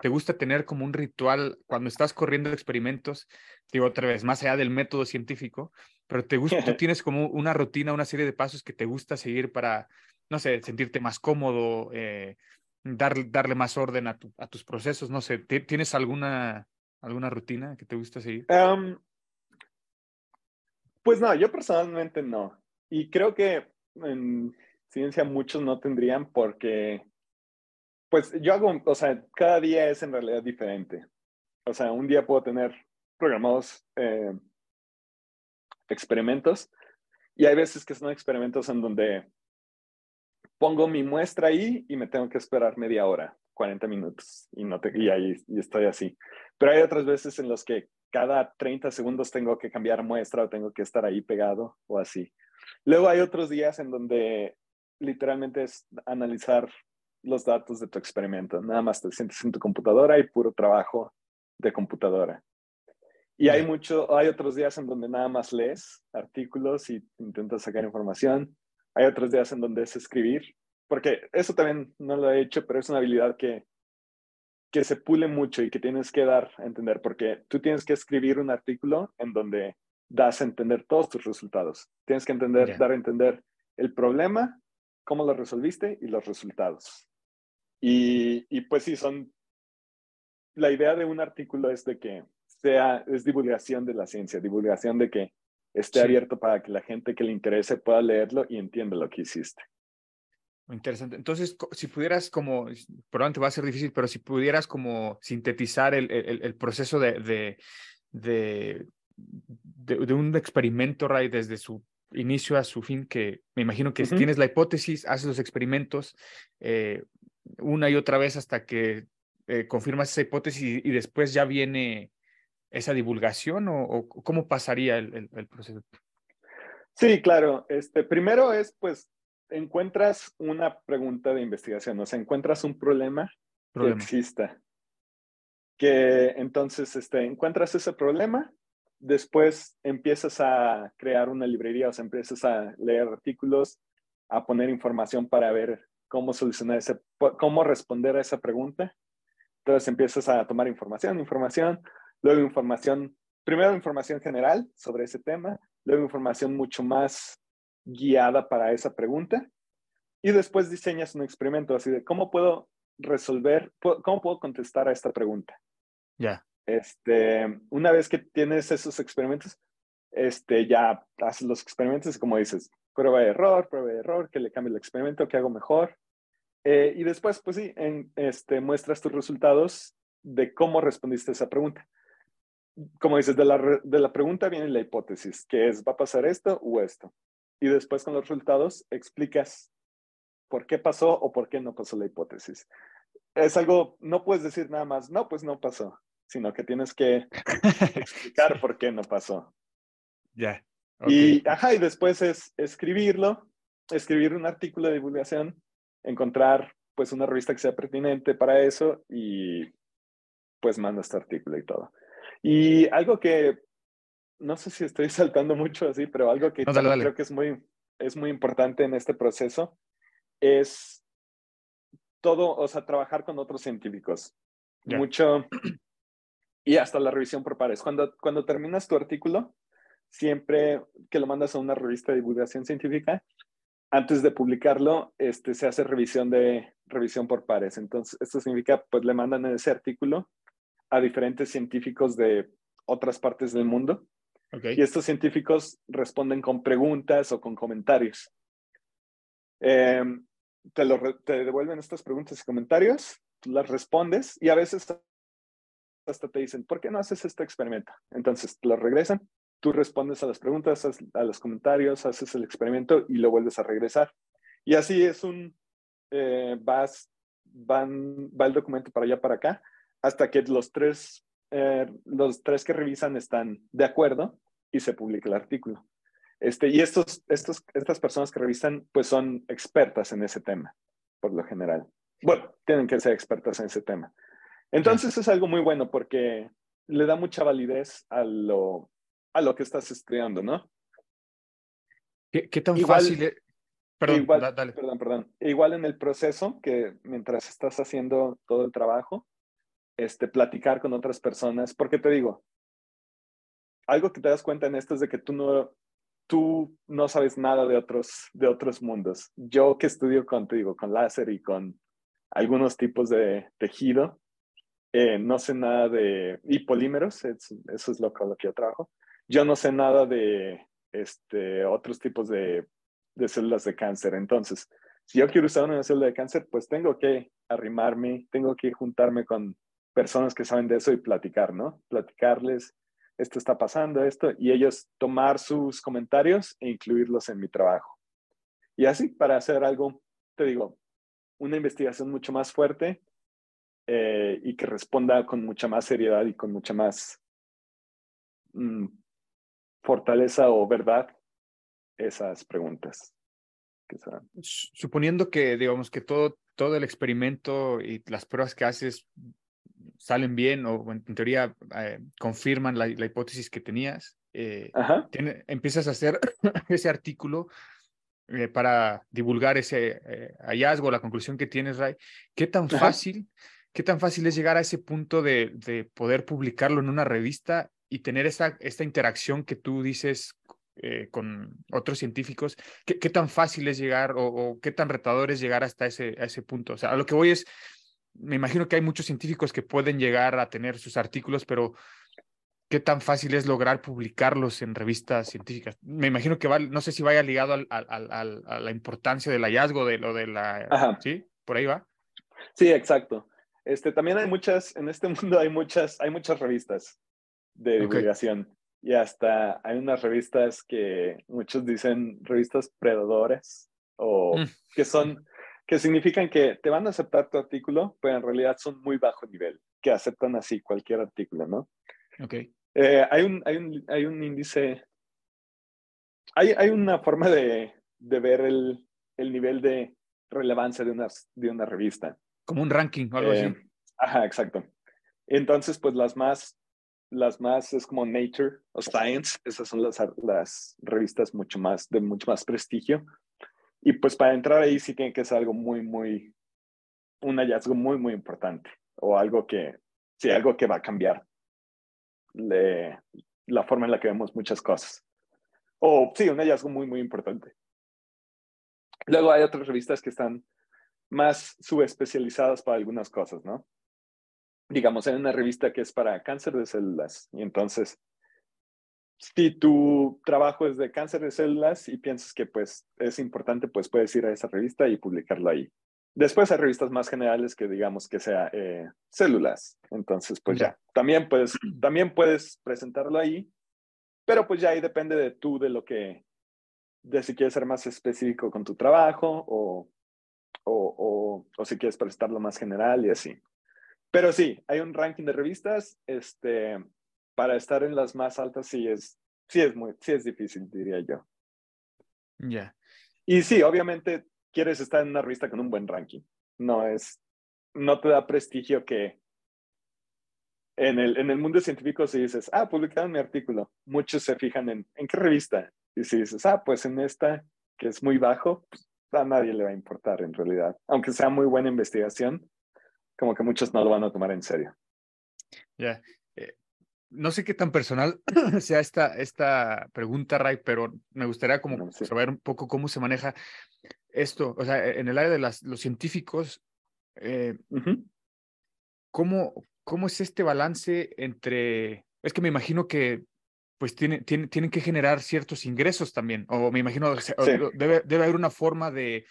¿Te gusta tener como un ritual cuando estás corriendo experimentos? Digo otra vez, más allá del método científico, pero te gusta, tú [laughs] tienes como una rutina, una serie de pasos que te gusta seguir para, no sé, sentirte más cómodo, eh, darle más orden a, a, tus procesos, no sé, ¿tienes alguna, alguna rutina que te gusta seguir? Um, pues no, yo personalmente no. Y creo que en, ciencia muchos no tendrían porque, pues yo hago, o sea, cada día es en realidad diferente. O sea, un día puedo tener programados eh, experimentos y hay veces que son experimentos en donde pongo mi muestra ahí y me tengo que esperar media hora, 40 minutos y, no te, y ahí y estoy así. Pero hay otras veces en los que cada 30 segundos tengo que cambiar muestra o tengo que estar ahí pegado o así. Luego hay otros días en donde literalmente es analizar los datos de tu experimento. Nada más te sientes en tu computadora y puro trabajo de computadora. Y hay mucho, hay otros días en donde nada más lees artículos y intentas sacar información. Hay otros días en donde es escribir, porque eso también no lo he hecho, pero es una habilidad que, que se pule mucho y que tienes que dar a entender, porque tú tienes que escribir un artículo en donde das a entender todos tus resultados. Tienes que entender, dar a entender el problema, cómo lo resolviste y los resultados. Y, y, pues sí, son... La idea de un artículo es de que sea, es divulgación de la ciencia, divulgación de que esté sí. abierto para que la gente que le interese pueda leerlo y entienda lo que hiciste. Interesante. Entonces, si pudieras como, probablemente va a ser difícil, pero si pudieras como sintetizar el, el, el proceso de, de, de, de, un experimento, Ray, desde su inicio a su fin, que me imagino que uh -huh. tienes la hipótesis, haces los experimentos eh, una y otra vez hasta que eh, confirmas esa hipótesis y, y, después ya viene esa divulgación o, o cómo pasaría el, el, el, proceso? Sí, claro. Este, primero es, pues, encuentras una pregunta de investigación, o sea, encuentras un problema, problema. que exista. Que entonces este, encuentras ese problema después empiezas a crear una librería, o sea, empiezas a leer artículos, a poner información para ver cómo solucionar ese, cómo responder a esa pregunta. Entonces empiezas a tomar información, información, luego información, primero información general sobre ese tema, luego información mucho más guiada para esa pregunta y después diseñas un experimento así de cómo puedo resolver, cómo puedo contestar a esta pregunta. Ya. Este, una vez que tienes esos experimentos, este, ya haces los experimentos, como dices, prueba de error, prueba de error, que le cambie el experimento, que hago mejor. Eh, y después, pues sí, en, este, muestras tus resultados de cómo respondiste a esa pregunta. Como dices, de la, de la pregunta viene la hipótesis, que es, ¿va a pasar esto o esto? Y después con los resultados explicas por qué pasó o por qué no pasó la hipótesis. Es algo, no puedes decir nada más, no, pues no pasó, sino que tienes que [laughs] explicar por qué no pasó. Ya. Y, ajá, y después es escribirlo, escribir un artículo de divulgación, encontrar pues una revista que sea pertinente para eso y pues manda este artículo y todo. Y algo que, no sé si estoy [laughs] saltando mucho así, pero algo que creo que es muy, es muy importante en este proceso es todo, o sea, trabajar con otros científicos. Mucho, [clears throat] y hasta la revisión por pares. Cuando, cuando terminas tu artículo, siempre que lo mandas a una revista de divulgación científica, antes de publicarlo, este, se hace revisión de revisión por pares. Entonces, esto significa, pues le mandan ese artículo a diferentes científicos de otras partes del mundo. Y estos científicos responden con preguntas o con comentarios. Em, te, lo, te devuelven estas preguntas y comentarios, tú las respondes y a veces hasta te dicen, ¿por qué no haces este experimento? Entonces, te lo regresan tú respondes a las preguntas, a los comentarios, haces el experimento y lo vuelves a regresar. Y así es un, eh, vas, van, va el documento para allá, para acá, hasta que los tres, eh, los tres que revisan están de acuerdo y se publica el artículo. Este, y estos, estos, estas personas que revisan, pues son expertas en ese tema, por lo general. Bueno, tienen que ser expertas en ese tema. Entonces es algo muy bueno porque le da mucha validez a lo, a lo que estás estudiando, ¿no? ¿Qué, tan fácil es? Perdón, dale. perdón, perdón. Igual en el proceso, que mientras estás haciendo todo el trabajo, este, platicar con otras personas, porque te digo, algo que te das cuenta en esto es de que tú no, tú no sabes nada de otros, de otros mundos. Yo que estudio con, te digo, con láser y con algunos tipos de tejido, eh, no sé nada de, y polímeros, eso es lo con lo que yo trabajo yo no sé nada de este, otros tipos de, de células de cáncer. Entonces, si yo quiero usar una célula de cáncer, pues tengo que arrimarme, tengo que juntarme con personas que saben de eso y platicar, ¿no? Platicarles, esto está pasando, esto, y ellos tomar sus comentarios e incluirlos en mi trabajo. Y así, para hacer algo, te digo, una investigación mucho más fuerte eh, y que responda con mucha más seriedad y con mucha más mm, fortaleza o verdad esas preguntas. Suponiendo que, digamos, que todo, todo el experimento y las pruebas que haces salen bien o en teoría eh, confirman la, hipótesis que tenías, eh, empiezas a hacer [laughs] ese artículo eh, para divulgar ese hallazgo, la conclusión que tienes, Ray. ¿Qué tan fácil, qué tan fácil es llegar a ese punto de, de poder publicarlo en una revista y tener esa, esta interacción que tú dices eh, con otros científicos, ¿qué, ¿qué, tan fácil es llegar o, qué tan retador es llegar hasta ese, a ese punto? O sea, a lo que voy es, me imagino que hay muchos científicos que pueden llegar a tener sus artículos, pero ¿qué tan fácil es lograr publicarlos en revistas científicas? Me imagino que va, no sé si vaya ligado al, al, a la importancia del hallazgo de lo de la... ¿Sí? Por ahí va. Sí, exacto. Este, también hay muchas, en este mundo hay muchas, hay muchas revistas de divulgación. Y hasta hay unas revistas que muchos dicen revistas predadoras o mm. que son, que significan que te van a aceptar tu artículo, pero en realidad son muy bajo nivel, que aceptan así cualquier artículo, ¿no? Ok. Eh, hay, un, hay, un, hay un índice, hay, hay una forma de, de ver el, el, nivel de relevancia de una, de una revista. Como un ranking o algo así. Eh, ajá, exacto. Entonces, pues las más las más es como Nature o Science, esas son las, las revistas mucho más, de mucho más prestigio. Y pues para entrar ahí sí tiene que ser algo muy, muy, un hallazgo muy, muy importante o algo que, sí, algo que va a cambiar la forma en la que vemos muchas cosas. O sí, un hallazgo muy, muy importante. Luego hay otras revistas que están más subespecializadas para algunas cosas, ¿no? Digamos, hay una revista que es para cáncer de células y entonces si tu trabajo es de cáncer de células y piensas que pues es importante, pues puedes ir a esa revista y publicarlo ahí. Después hay revistas más generales que digamos que sea eh, células. Entonces, pues ya, también puedes, también puedes presentarlo ahí, pero pues ya ahí depende de tú, de lo que, de si quieres ser más específico con tu trabajo o, o, o, o si quieres presentarlo más general y así. Pero sí, hay un ranking de revistas, este, para estar en las más altas sí es, sí es, muy, sí es difícil, diría yo. Ya. Y sí, obviamente quieres estar en una revista con un buen ranking. No es, no te da prestigio que en el, en el mundo científico si dices, ah, publicaron mi artículo, muchos se fijan en, ¿en qué revista? Y si dices, ah, pues en esta, que es muy bajo, pues a nadie le va a importar en realidad. Aunque sea muy buena investigación, como que muchos no lo van a tomar en serio. Ya no sé qué tan personal [laughs] sea esta, esta pregunta, Ray, pero me gustaría como No, saber un poco cómo se maneja esto, o sea, en el área de las, los científicos, eh, Ujú. ¿cómo, ¿cómo es este balance entre, es que me imagino que pues tiene, tiene- tienen que generar ciertos ingresos también, o me imagino, o sea, o Sí. debe, debe haber una forma de,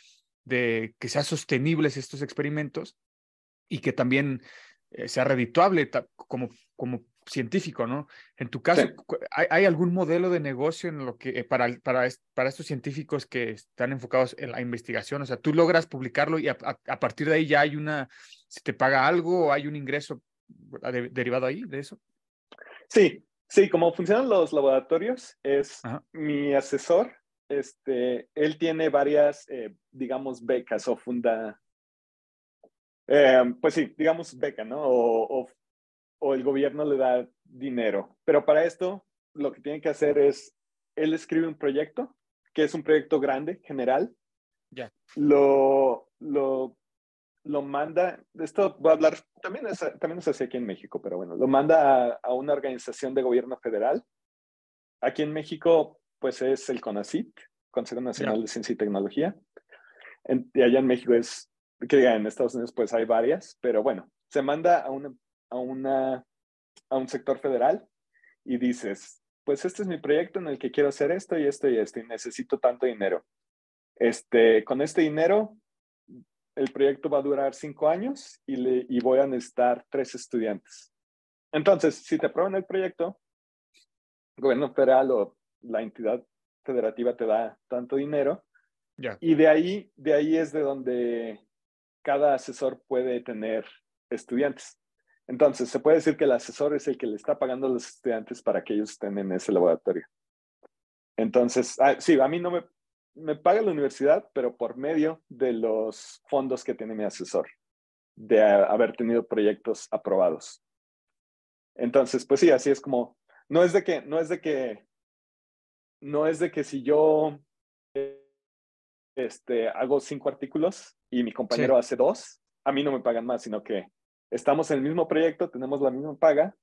de que sean sostenibles estos experimentos y que también eh, sea redituable como, como científico, ¿no? En tu caso, Sí. ¿hay, hay algún modelo de negocio en lo que eh, para, para, para estos científicos que están enfocados en la investigación? O sea, tú logras publicarlo y a, a- a partir de ahí ya hay una, se te paga algo o hay un ingreso de- derivado ahí de eso. Sí, sí, como funcionan los laboratorios, es Ajá. mi asesor, este, él tiene varias, eh, digamos, becas o funda, eh, pues sí, digamos beca, ¿no? O, o, o el gobierno le da dinero. Pero para esto, lo que tiene que hacer es, él escribe un proyecto, que es un proyecto grande, general. Ya. Lo, lo, lo manda, esto voy a hablar, también es, también es así aquí en México, pero bueno, lo manda a, a una organización de gobierno federal. Aquí en México, pues es el CONACYT, Consejo Nacional de Ciencia y Tecnología. En- y allá en México es, que diga, en Estados Unidos pues hay varias, pero bueno, se manda a, una, a, una, a un sector federal y dices, pues este es mi proyecto en el que quiero hacer esto y esto y esto y necesito tanto dinero. Este, con este dinero, el proyecto va a durar cinco años y, le, y voy a necesitar tres estudiantes. Entonces, si te aprueban el proyecto, el gobierno federal o la entidad federativa te da tanto dinero Ya. y de ahí, de ahí es de donde cada asesor puede tener estudiantes. Entonces, se puede decir que el asesor es el que le está pagando a los estudiantes para que ellos estén en ese laboratorio. Entonces, ah, sí, a mí no me, me paga la universidad, pero por medio de los fondos que tiene mi asesor, de haber tenido proyectos aprobados. Entonces, pues sí, así es como, no es de que, no es de que, no es de que si yo este, hago cinco artículos y mi compañero hace dos, a mí no me pagan más, sino que estamos en el mismo proyecto, tenemos la misma paga,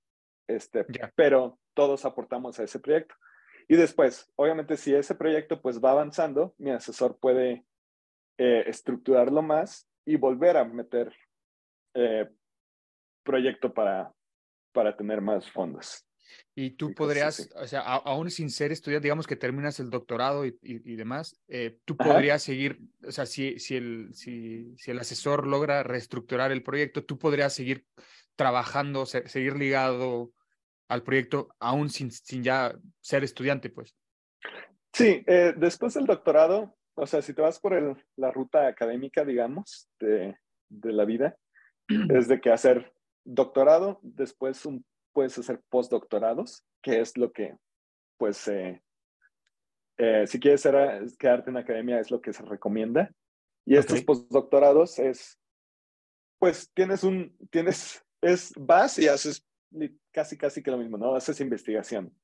este, pero todos aportamos a ese proyecto. Y después, obviamente, si ese proyecto pues va avanzando, mi asesor puede eh, estructurarlo más y volver a meter eh, proyecto para, para tener más fondos. Y tú cosas podrías, así. o sea, a- aún sin ser estudiante, digamos que terminas el doctorado y, y- y demás, eh, tú Ajá. podrías seguir, o sea, si, si, el, si, si el asesor logra reestructurar el proyecto, tú podrías seguir trabajando, se- seguir ligado al proyecto, aún sin, sin ya ser estudiante, pues. Sí, eh, después del doctorado, o sea, si te vas por el- la ruta académica, digamos, de, de la vida, [clears throat] es de que hacer doctorado, después un- puedes hacer postdoctorados, que es lo que, pues, eh, eh, si quieres a- quedarte en academia es lo que se recomienda. Y estos Ok. postdoctorados es, pues, tienes un, tienes, es, vas y haces casi, casi que lo mismo, ¿no? Haces investigación.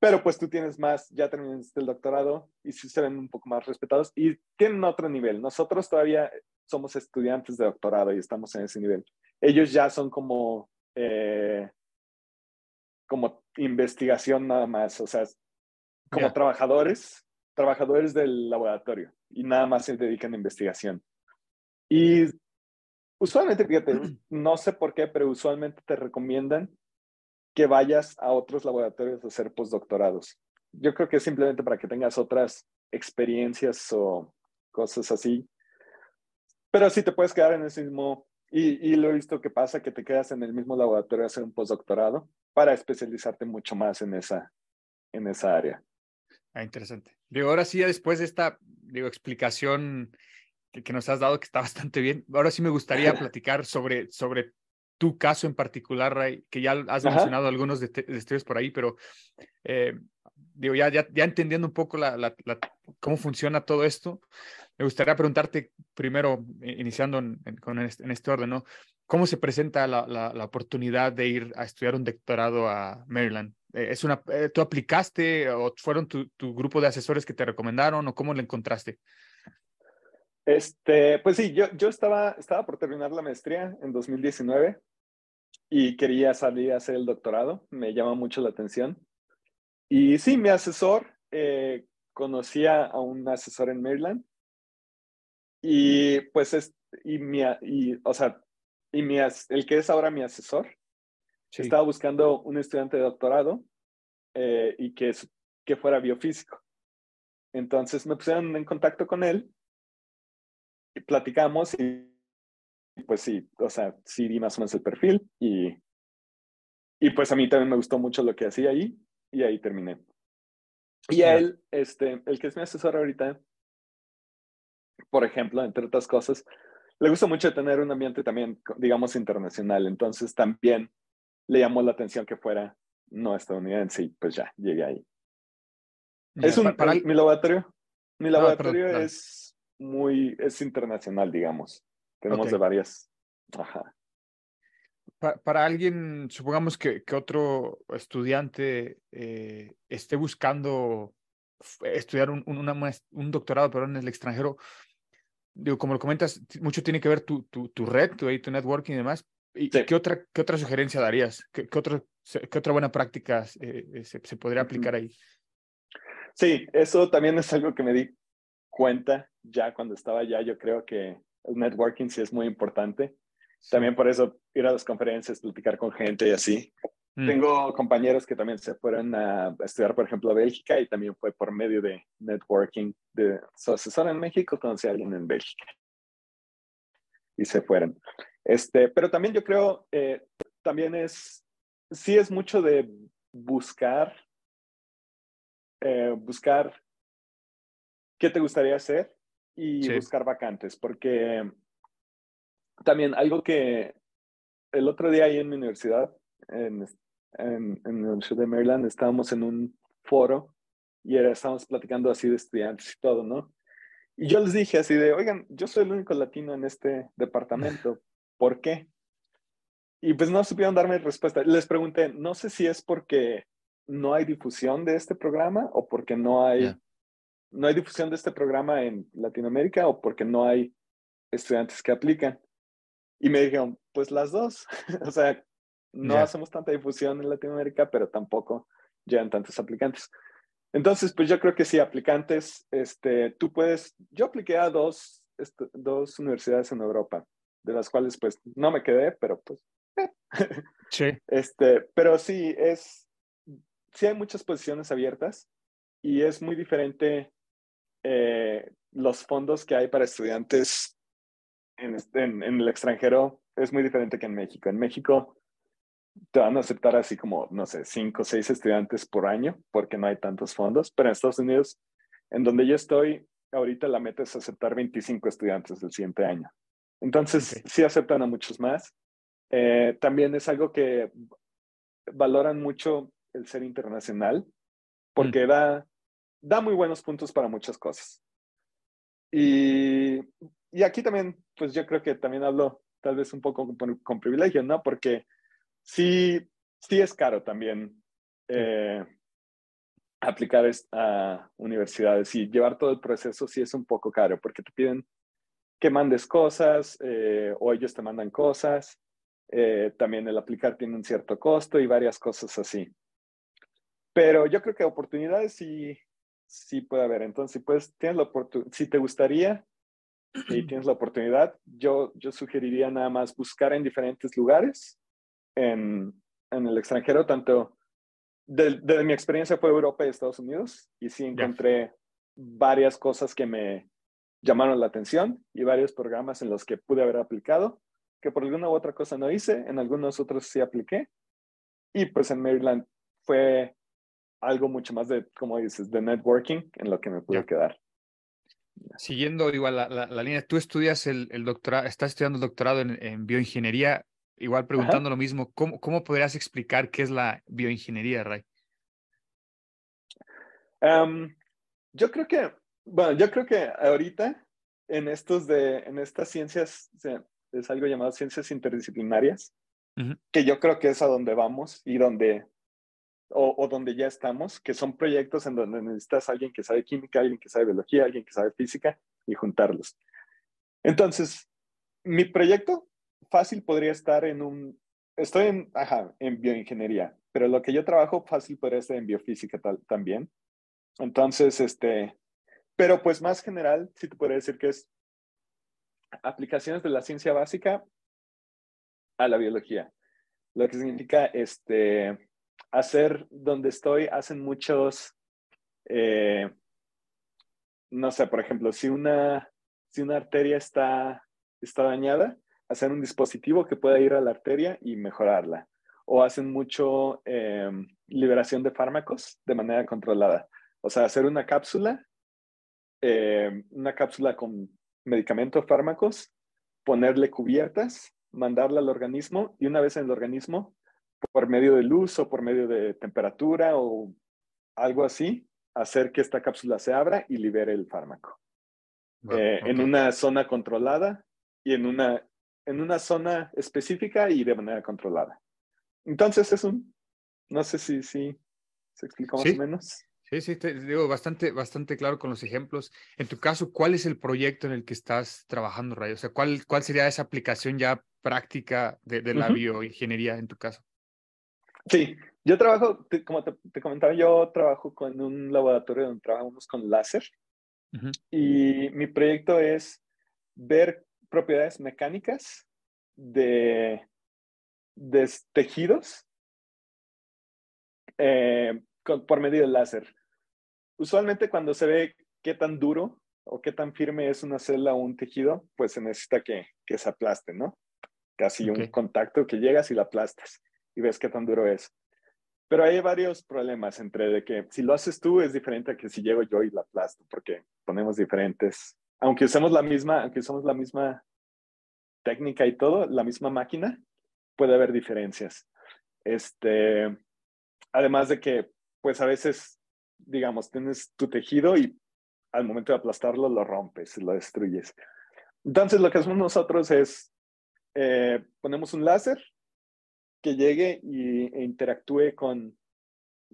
Pero pues tú tienes más, ya terminaste el doctorado y sí se ven un poco más respetados y tienen otro nivel. Nosotros todavía somos estudiantes de doctorado y estamos en ese nivel. Ellos ya son como, eh, como investigación nada más. O sea, como trabajadores, trabajadores del laboratorio y nada más se dedican a investigación. Y usualmente, fíjate, [clears throat] no sé por qué, pero usualmente te recomiendan que vayas a otros laboratorios a hacer postdoctorados. Yo creo que es simplemente para que tengas otras experiencias o cosas así. Pero sí te puedes quedar en ese mismo, y, y lo he visto que pasa, que te quedas en el mismo laboratorio a hacer un postdoctorado para especializarte mucho más en esa, en esa área. Ah, interesante. Digo, ahora sí, ya después de esta digo, explicación que, que nos has dado, que está [laughs] bastante bien, ahora sí me gustaría platicar sobre, sobre tu caso en particular, Ray, que ya has Ajá. mencionado algunos de, de estudios por ahí, pero eh, digo, ya, ya, ya entendiendo un poco la, la, la- cómo funciona todo esto, me gustaría preguntarte primero, iniciando en, en- con este, en este orden, ¿no? ¿Cómo se presenta la, la, la oportunidad de ir a estudiar un doctorado a Maryland? Eh, ¿Es una, eh, ¿Tú aplicaste o fueron tu, tu grupo de asesores que te recomendaron o cómo lo encontraste? Este, pues sí, yo, yo estaba, estaba por terminar la maestría en 2019 y quería salir a hacer el doctorado. Me llama mucho la atención. Y sí, mi asesor, eh, conocía a un asesor en Maryland y pues es, y mi, y, o sea, y mi, el que es ahora mi asesor, Sí. estaba buscando un estudiante de doctorado eh, y que, que fuera biofísico. Entonces me pusieron en contacto con él y platicamos y, pues sí, o sea, sí di más o menos el perfil y, y pues a mí también me gustó mucho lo que hacía ahí y ahí terminé. Y a él, este, el que es mi asesor ahorita, por ejemplo, entre otras cosas, le gusta mucho tener un ambiente también, digamos, internacional. Entonces también le llamó la atención que fuera no estadounidense y pues ya, llegué ahí. Ya, Es un, pa- para mi laboratorio, mi perdón, laboratorio dale. es muy, es internacional, digamos. Tenemos Ok. de varias. Ajá. pa- para alguien, supongamos que, que otro estudiante eh, esté buscando estudiar un, un- una maes- un doctorado, pero en el extranjero, digo, como lo comentas, mucho tiene que ver tu, tu, tu red, tu, networking y demás. ¿Y Sí. qué, otra, qué otra sugerencia darías? ¿Qué, qué, otro, qué otra buena práctica eh, eh, se, se podría aplicar ahí? Sí, eso también es algo que me di cuenta ya cuando estaba allá. Yo creo que el networking sí es muy importante. También por eso ir a las conferencias, platicar con gente y así. Mm, Tengo compañeros que también se fueron a estudiar, por ejemplo, a Bélgica y también fue por medio de networking. De su asesor en México conocí a alguien en Bélgica y se fueron. Este, pero también yo creo, eh, también es, sí es mucho de buscar, eh, buscar qué te gustaría hacer y Sí. buscar vacantes, porque también algo que el otro día ahí en mi universidad, en, en, en la Universidad de Maryland, estábamos en un foro y era, estábamos platicando así de estudiantes y todo, ¿no? Y yo les dije así de, oigan, yo soy el único latino en este departamento, [laughs] ¿por qué? Y pues no supieron darme respuesta. Les pregunté, no sé si es porque no hay difusión de este programa o porque no hay, Ya. no hay difusión de este programa en Latinoamérica o porque no hay estudiantes que aplican. Y me dijeron, pues las dos. [laughs] o sea, no Ya. hacemos tanta difusión en Latinoamérica, pero tampoco llegan tantos aplicantes. Entonces, pues yo creo que sí, aplicantes, este, tú puedes, yo apliqué a dos, este, dos universidades en Europa, de las cuales pues no me quedé, pero pues, [laughs] Sí, este, pero sí, es, sí hay muchas posiciones abiertas y es muy diferente eh, los fondos que hay para estudiantes en, este- en, en el extranjero, es muy diferente que en México. En México te van a aceptar así como, no sé, cinco o seis estudiantes por año porque no hay tantos fondos, pero en Estados Unidos, en donde yo estoy, ahorita la meta es aceptar 25 estudiantes del siguiente año. Entonces, Ok. sí aceptan a muchos más. Eh, también es algo que valoran mucho el ser internacional porque da, da muy buenos puntos para muchas cosas. Y, y aquí también, pues yo creo que también hablo tal vez un poco con, con privilegio, ¿no? Porque sí, sí es caro también eh, aplicar a universidades y llevar todo el proceso sí es un poco caro porque te piden que mandes cosas eh, o ellos te mandan cosas. Eh, también el aplicar tiene un cierto costo y varias cosas así. Pero yo creo que oportunidades sí, sí puede haber. Entonces, si, puedes, tienes la si te gustaría y tienes la oportunidad, yo, yo sugeriría nada más buscar en diferentes lugares en, en el extranjero, tanto de, de mi experiencia fue Europa y Estados Unidos, y sí encontré varias cosas que me llamaron la atención y varios programas en los que pude haber aplicado, que por alguna u otra cosa no hice, en algunos otros sí apliqué, y pues en Maryland fue algo mucho más de, como dices, de networking en lo que me pude quedar. Siguiendo igual la, la- la línea, tú estudias el, el doctorado, estás estudiando el doctorado en, en bioingeniería, igual preguntando lo mismo, ¿cómo, ¿cómo podrías explicar qué es la bioingeniería, Ray? Am, yo creo que, bueno, yo creo que ahorita en estos de, en estas ciencias, es algo llamado ciencias interdisciplinarias, Ujú. que yo creo que es a donde vamos y donde, o, o donde ya estamos, que son proyectos en donde necesitas a alguien que sabe química, alguien que sabe biología, alguien que sabe física y juntarlos. Entonces, mi proyecto fácil podría estar en un, estoy en, ajá, en bioingeniería, pero lo que yo trabajo fácil podría estar en biofísica tal- también. Entonces, este, pero pues más general, sí te podría decir que es aplicaciones de la ciencia básica a la biología. Lo que significa, este, hacer donde estoy, hacen muchos, eh, no sé, por ejemplo, si una, si una arteria está, está dañada, hacer un dispositivo que pueda ir a la arteria y mejorarla. O hacen mucho eh, liberación de fármacos de manera controlada. O sea, hacer una cápsula, eh, una cápsula con medicamentos, fármacos, ponerle cubiertas, mandarla al organismo y una vez en el organismo, por medio de luz o por medio de temperatura o algo así, hacer que esta cápsula se abra y libere el fármaco. Eh, En una zona controlada y en una, en una zona específica y de manera controlada. Entonces es un, no sé si, si se explicó más Sí. o menos. Sí, sí, te digo bastante, bastante claro con los ejemplos. En tu caso, ¿cuál es el proyecto en el que estás trabajando, Ray? O sea, ¿cuál, cuál sería esa aplicación ya práctica de, de la bioingeniería en tu caso? Sí, yo trabajo, te- como te, te comentaba, yo trabajo con un laboratorio donde trabajamos con láser y mi proyecto es ver propiedades mecánicas de, de tejidos eh, con- por medio del láser. Usualmente cuando se ve qué tan duro o qué tan firme es una célula o un tejido, pues se necesita que, que se aplaste, ¿no? Casi un contacto que llegas y lo aplastas y ves qué tan duro es. Pero hay varios problemas entre de que si lo haces tú es diferente a que si llego yo y la aplasto, porque ponemos diferentes, aunque usemos la misma, aunque usemos la misma técnica y todo, la misma máquina, puede haber diferencias. Este, además de que, pues a veces, digamos, tienes tu tejido y al momento de aplastarlo lo rompes, lo destruyes. Entonces, lo que hacemos nosotros es eh, ponemos un láser que llegue y, e interactúe con,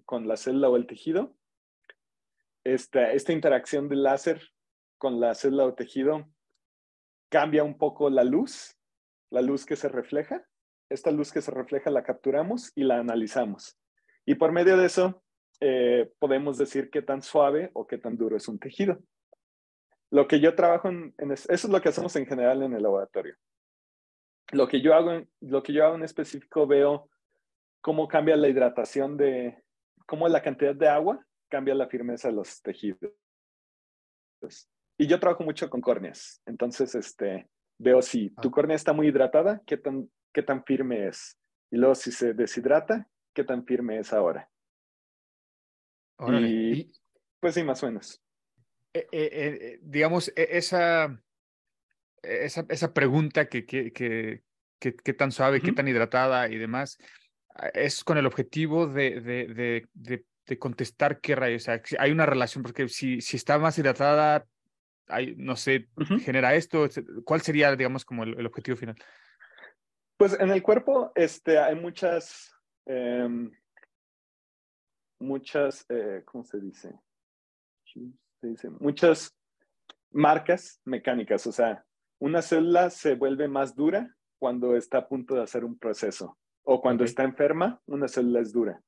con la célula o el tejido. Esta, esta interacción del láser con la célula o tejido cambia un poco la luz, la luz que se refleja. Esta luz que se refleja la capturamos y la analizamos. Y por medio de eso eh, podemos decir qué tan suave o qué tan duro es un tejido. Lo que yo trabajo en, es- eso es lo que hacemos en general en el laboratorio. Lo que yo hago, en- lo que yo hago en específico veo cómo cambia la hidratación de, cómo la cantidad de agua cambia la firmeza de los tejidos. Y yo trabajo mucho con córneas, entonces este, veo si tu Ah. córnea está muy hidratada, qué tan, qué tan firme es. Y luego si se deshidrata, qué tan firme es ahora. Órale. Y- Pues sí, más o menos. eh, eh, eh, digamos, e- esa, esa, esa pregunta que, que, que, que- qué tan suave, qué Ujú. tan hidratada y demás, ah, es con el objetivo de, de, de, de, contestar qué rayos. O sea, hay una relación, porque si, si está más hidratada, hay, no sé, genera esto. ¿Cuál sería, digamos, como el, el objetivo final? Pues en el cuerpo este, hay muchas, em, muchas, eh, ¿cómo se dice? Se dice? Muchas marcas mecánicas. O sea, una célula se vuelve más dura cuando está a punto de hacer un proceso. O cuando Ok. está enferma, una célula es dura.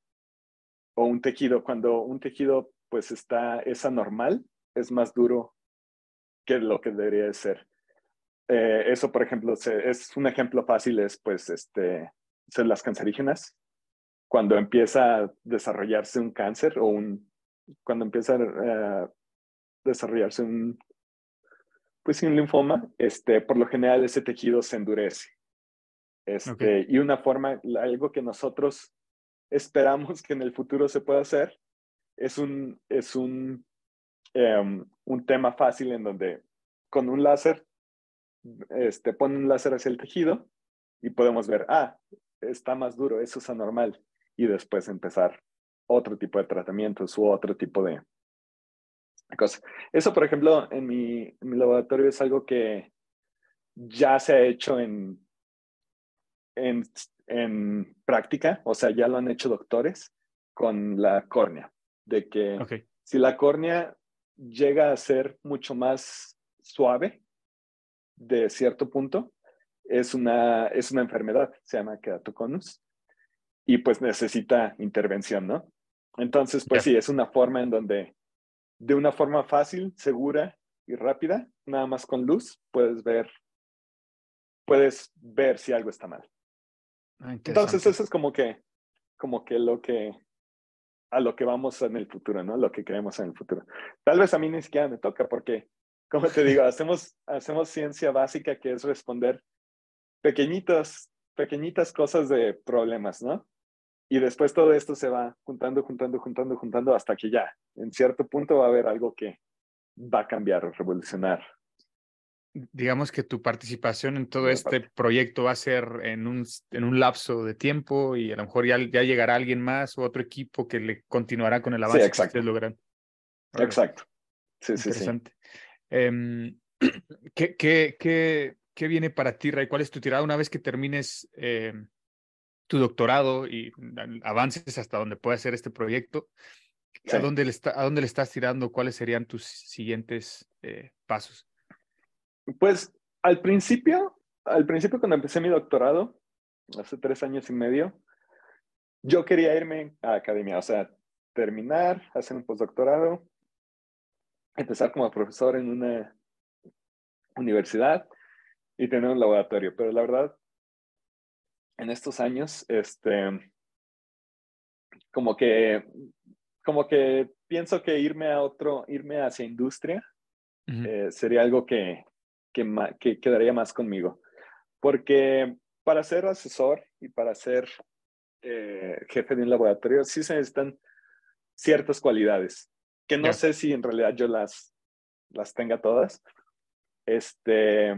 o un tejido, cuando un tejido pues está, es anormal, es más duro que lo que debería de ser. Eh, eso, por ejemplo, se, es un ejemplo fácil, es pues este, son las cancerígenas. Cuando empieza a desarrollarse un cáncer o un, cuando empieza a desarrollarse un, pues un linfoma, este, por lo general ese tejido se endurece. Este, Ok. Y una forma, algo que nosotros esperamos que en el futuro se pueda hacer, es un, es un, em, un tema fácil en donde con un láser, este, pone un láser hacia el tejido y podemos ver, ah, está más duro, eso es anormal. Y después empezar otro tipo de tratamientos u otro tipo de cosas. Eso, por ejemplo, en mi, en mi laboratorio es algo que ya se ha hecho en, en, en práctica, o sea, ya lo han hecho doctores con la córnea, de que si la córnea llega a ser mucho más suave de cierto punto, es una, es una enfermedad, se llama keratoconus, y pues necesita intervención, ¿no? Entonces, pues sí, es una forma en donde, de una forma fácil, segura y rápida, nada más con luz, puedes ver, puedes ver si algo está mal. Ah, Entonces, eso es como que, como que lo que, a lo que vamos en el futuro, ¿no? Lo que queremos en el futuro. Tal vez a mí ni siquiera me toca porque, como te digo, [laughs] hacemos, hacemos ciencia básica que es responder pequeñitas, pequeñitas cosas de problemas, ¿no? Y después todo esto se va juntando, juntando, juntando, juntando hasta que ya, en cierto punto va a haber algo que va a cambiar o revolucionar. Digamos que tu participación en todo este proyecto va a ser en un, en un lapso de tiempo y a lo mejor ya, ya llegará alguien más o otro equipo que le continuará con el avance que exacto. ustedes logran. Exacto. Sí, sí, sí. Interesante. Em, [clears throat] ¿qué, qué, qué, qué viene para ti, Ray? ¿Cuál es tu tirada una vez que termines em, tu doctorado y avances hasta donde pueda hacer este proyecto? Sí. ¿A, dónde le está, ¿A dónde le estás tirando? ¿Cuáles serían tus siguientes eh, pasos? Pues al principio, al principio cuando empecé mi doctorado, hace tres años y medio, yo quería irme a academia, o sea, terminar, hacer un postdoctorado, empezar como profesor en una universidad y tener un laboratorio. Pero la verdad, en estos años, este, como que, como que pienso que irme a otro, irme hacia industria eh, sería algo que, que, quedaría más conmigo. Porque para ser asesor y para ser eh, jefe de un laboratorio, sí se necesitan ciertas cualidades, que no sé si en realidad yo las, las tenga todas. Este,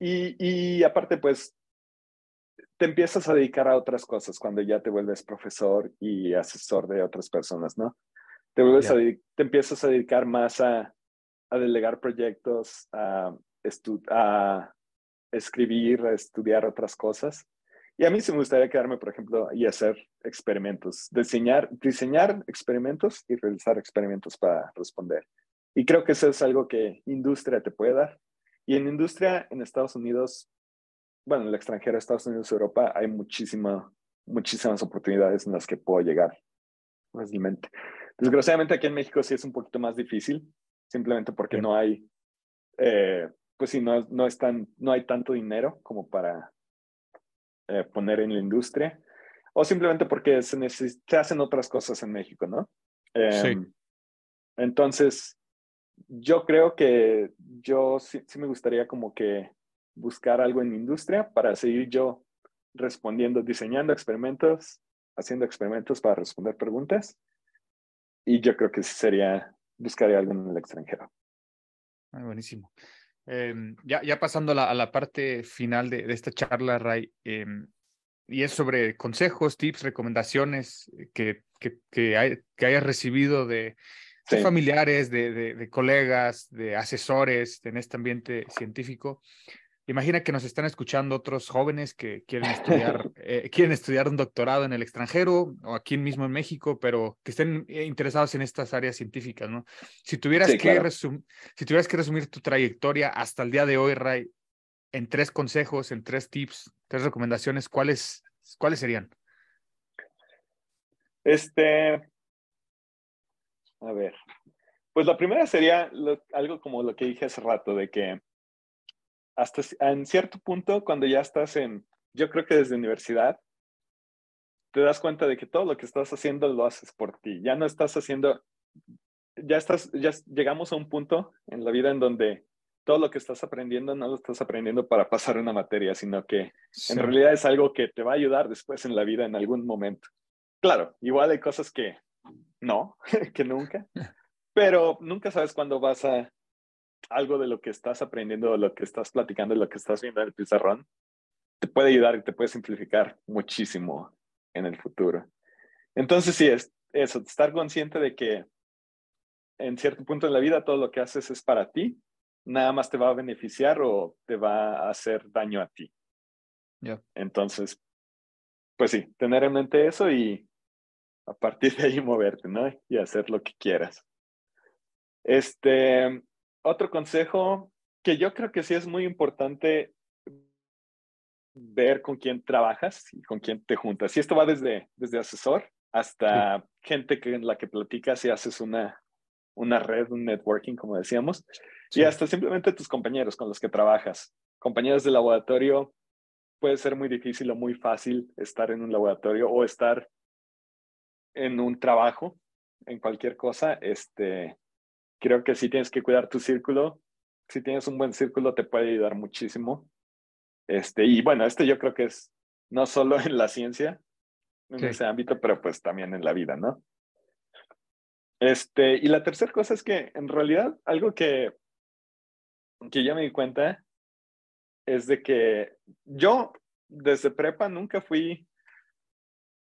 y, y aparte, pues, te empiezas a dedicar a otras cosas cuando ya te vuelves profesor y asesor de otras personas, ¿no? Te, vuelves a te empiezas a dedicar más a, a delegar proyectos, a, a escribir, a estudiar otras cosas. Y a mí sí me gustaría quedarme, por ejemplo, y hacer experimentos, diseñar, diseñar experimentos y realizar experimentos para responder. Y creo que eso es algo que industria te puede dar. Y en industria en Estados Unidos, bueno, en el extranjero, Estados Unidos, Europa, hay muchísima, muchísimas oportunidades en las que puedo llegar fácilmente. Desgraciadamente aquí en México sí es un poquito más difícil, simplemente porque no hay, eh, pues sí, no, no, es tan, no hay tanto dinero como para eh, poner en la industria, o simplemente porque se, neces- se hacen otras cosas en México, ¿no? Sí. Em, Entonces, yo creo que yo sí, sí me gustaría como que buscar algo en industria para seguir yo respondiendo, diseñando experimentos, haciendo experimentos para responder preguntas. Y yo creo que sería, buscaría algo en el extranjero. Ah, buenísimo. Em, ya, ya pasando a la, a la parte final de, de esta charla, Ray, em, y es sobre consejos, tips, recomendaciones que, que, que, hay- que hayas recibido de, de Sí. familiares, de, de, de colegas, de asesores en este ambiente científico. Imagina que nos están escuchando otros jóvenes que quieren estudiar, [laughs] eh, quieren estudiar un doctorado en el extranjero o aquí mismo en México, pero que estén eh, interesados en estas áreas científicas, ¿no? Si tuvieras, Sí, que, claro. resum- si tuvieras que resumir tu trayectoria hasta el día de hoy, Ray, en tres consejos, en tres tips, tres recomendaciones, ¿cuáles, cuáles serían? Este, a ver, pues la primera sería lo- algo como lo que dije hace rato, de que hasta en cierto punto, cuando ya estás en, yo creo que desde universidad, te das cuenta de que todo lo que estás haciendo lo haces por ti. Ya no estás haciendo, ya estás, ya llegamos a un punto en la vida en donde todo lo que estás aprendiendo no lo estás aprendiendo para pasar una materia, sino que Sí. en realidad es algo que te va a ayudar después en la vida en algún momento. Claro, igual hay cosas que no, [laughs] que nunca, [laughs] pero nunca sabes cuándo vas a algo de lo que estás aprendiendo, de lo que estás platicando, de lo que estás viendo en el pizarrón, te puede ayudar y te puede simplificar muchísimo en el futuro. Entonces, sí, es eso, estar consciente de que en cierto punto en la vida todo lo que haces es para ti, nada más te va a beneficiar o te va a hacer daño a ti. Ya. Entonces, pues sí, tener en mente eso y a partir de ahí [laughs] moverte, ¿no? Y hacer lo que quieras. Este, otro consejo que yo creo que sí es muy importante ver con quién trabajas y con quién te juntas. Y esto va desde, desde asesor hasta gente que, en la que platicas y haces una, una red, un networking, como decíamos, Sí. y hasta simplemente tus compañeros con los que trabajas. Compañeros de laboratorio, puede ser muy difícil o muy fácil estar en un laboratorio o estar en un trabajo, en cualquier cosa. Este, creo que sí tienes que cuidar tu círculo. Si tienes un buen círculo, te puede ayudar muchísimo. Este, y bueno, este yo creo que es no solo en la ciencia, en Sí. ese ámbito, pero pues también en la vida, ¿no? Este, y la tercera cosa es que en realidad algo que, que ya me di cuenta es de que yo desde prepa nunca fui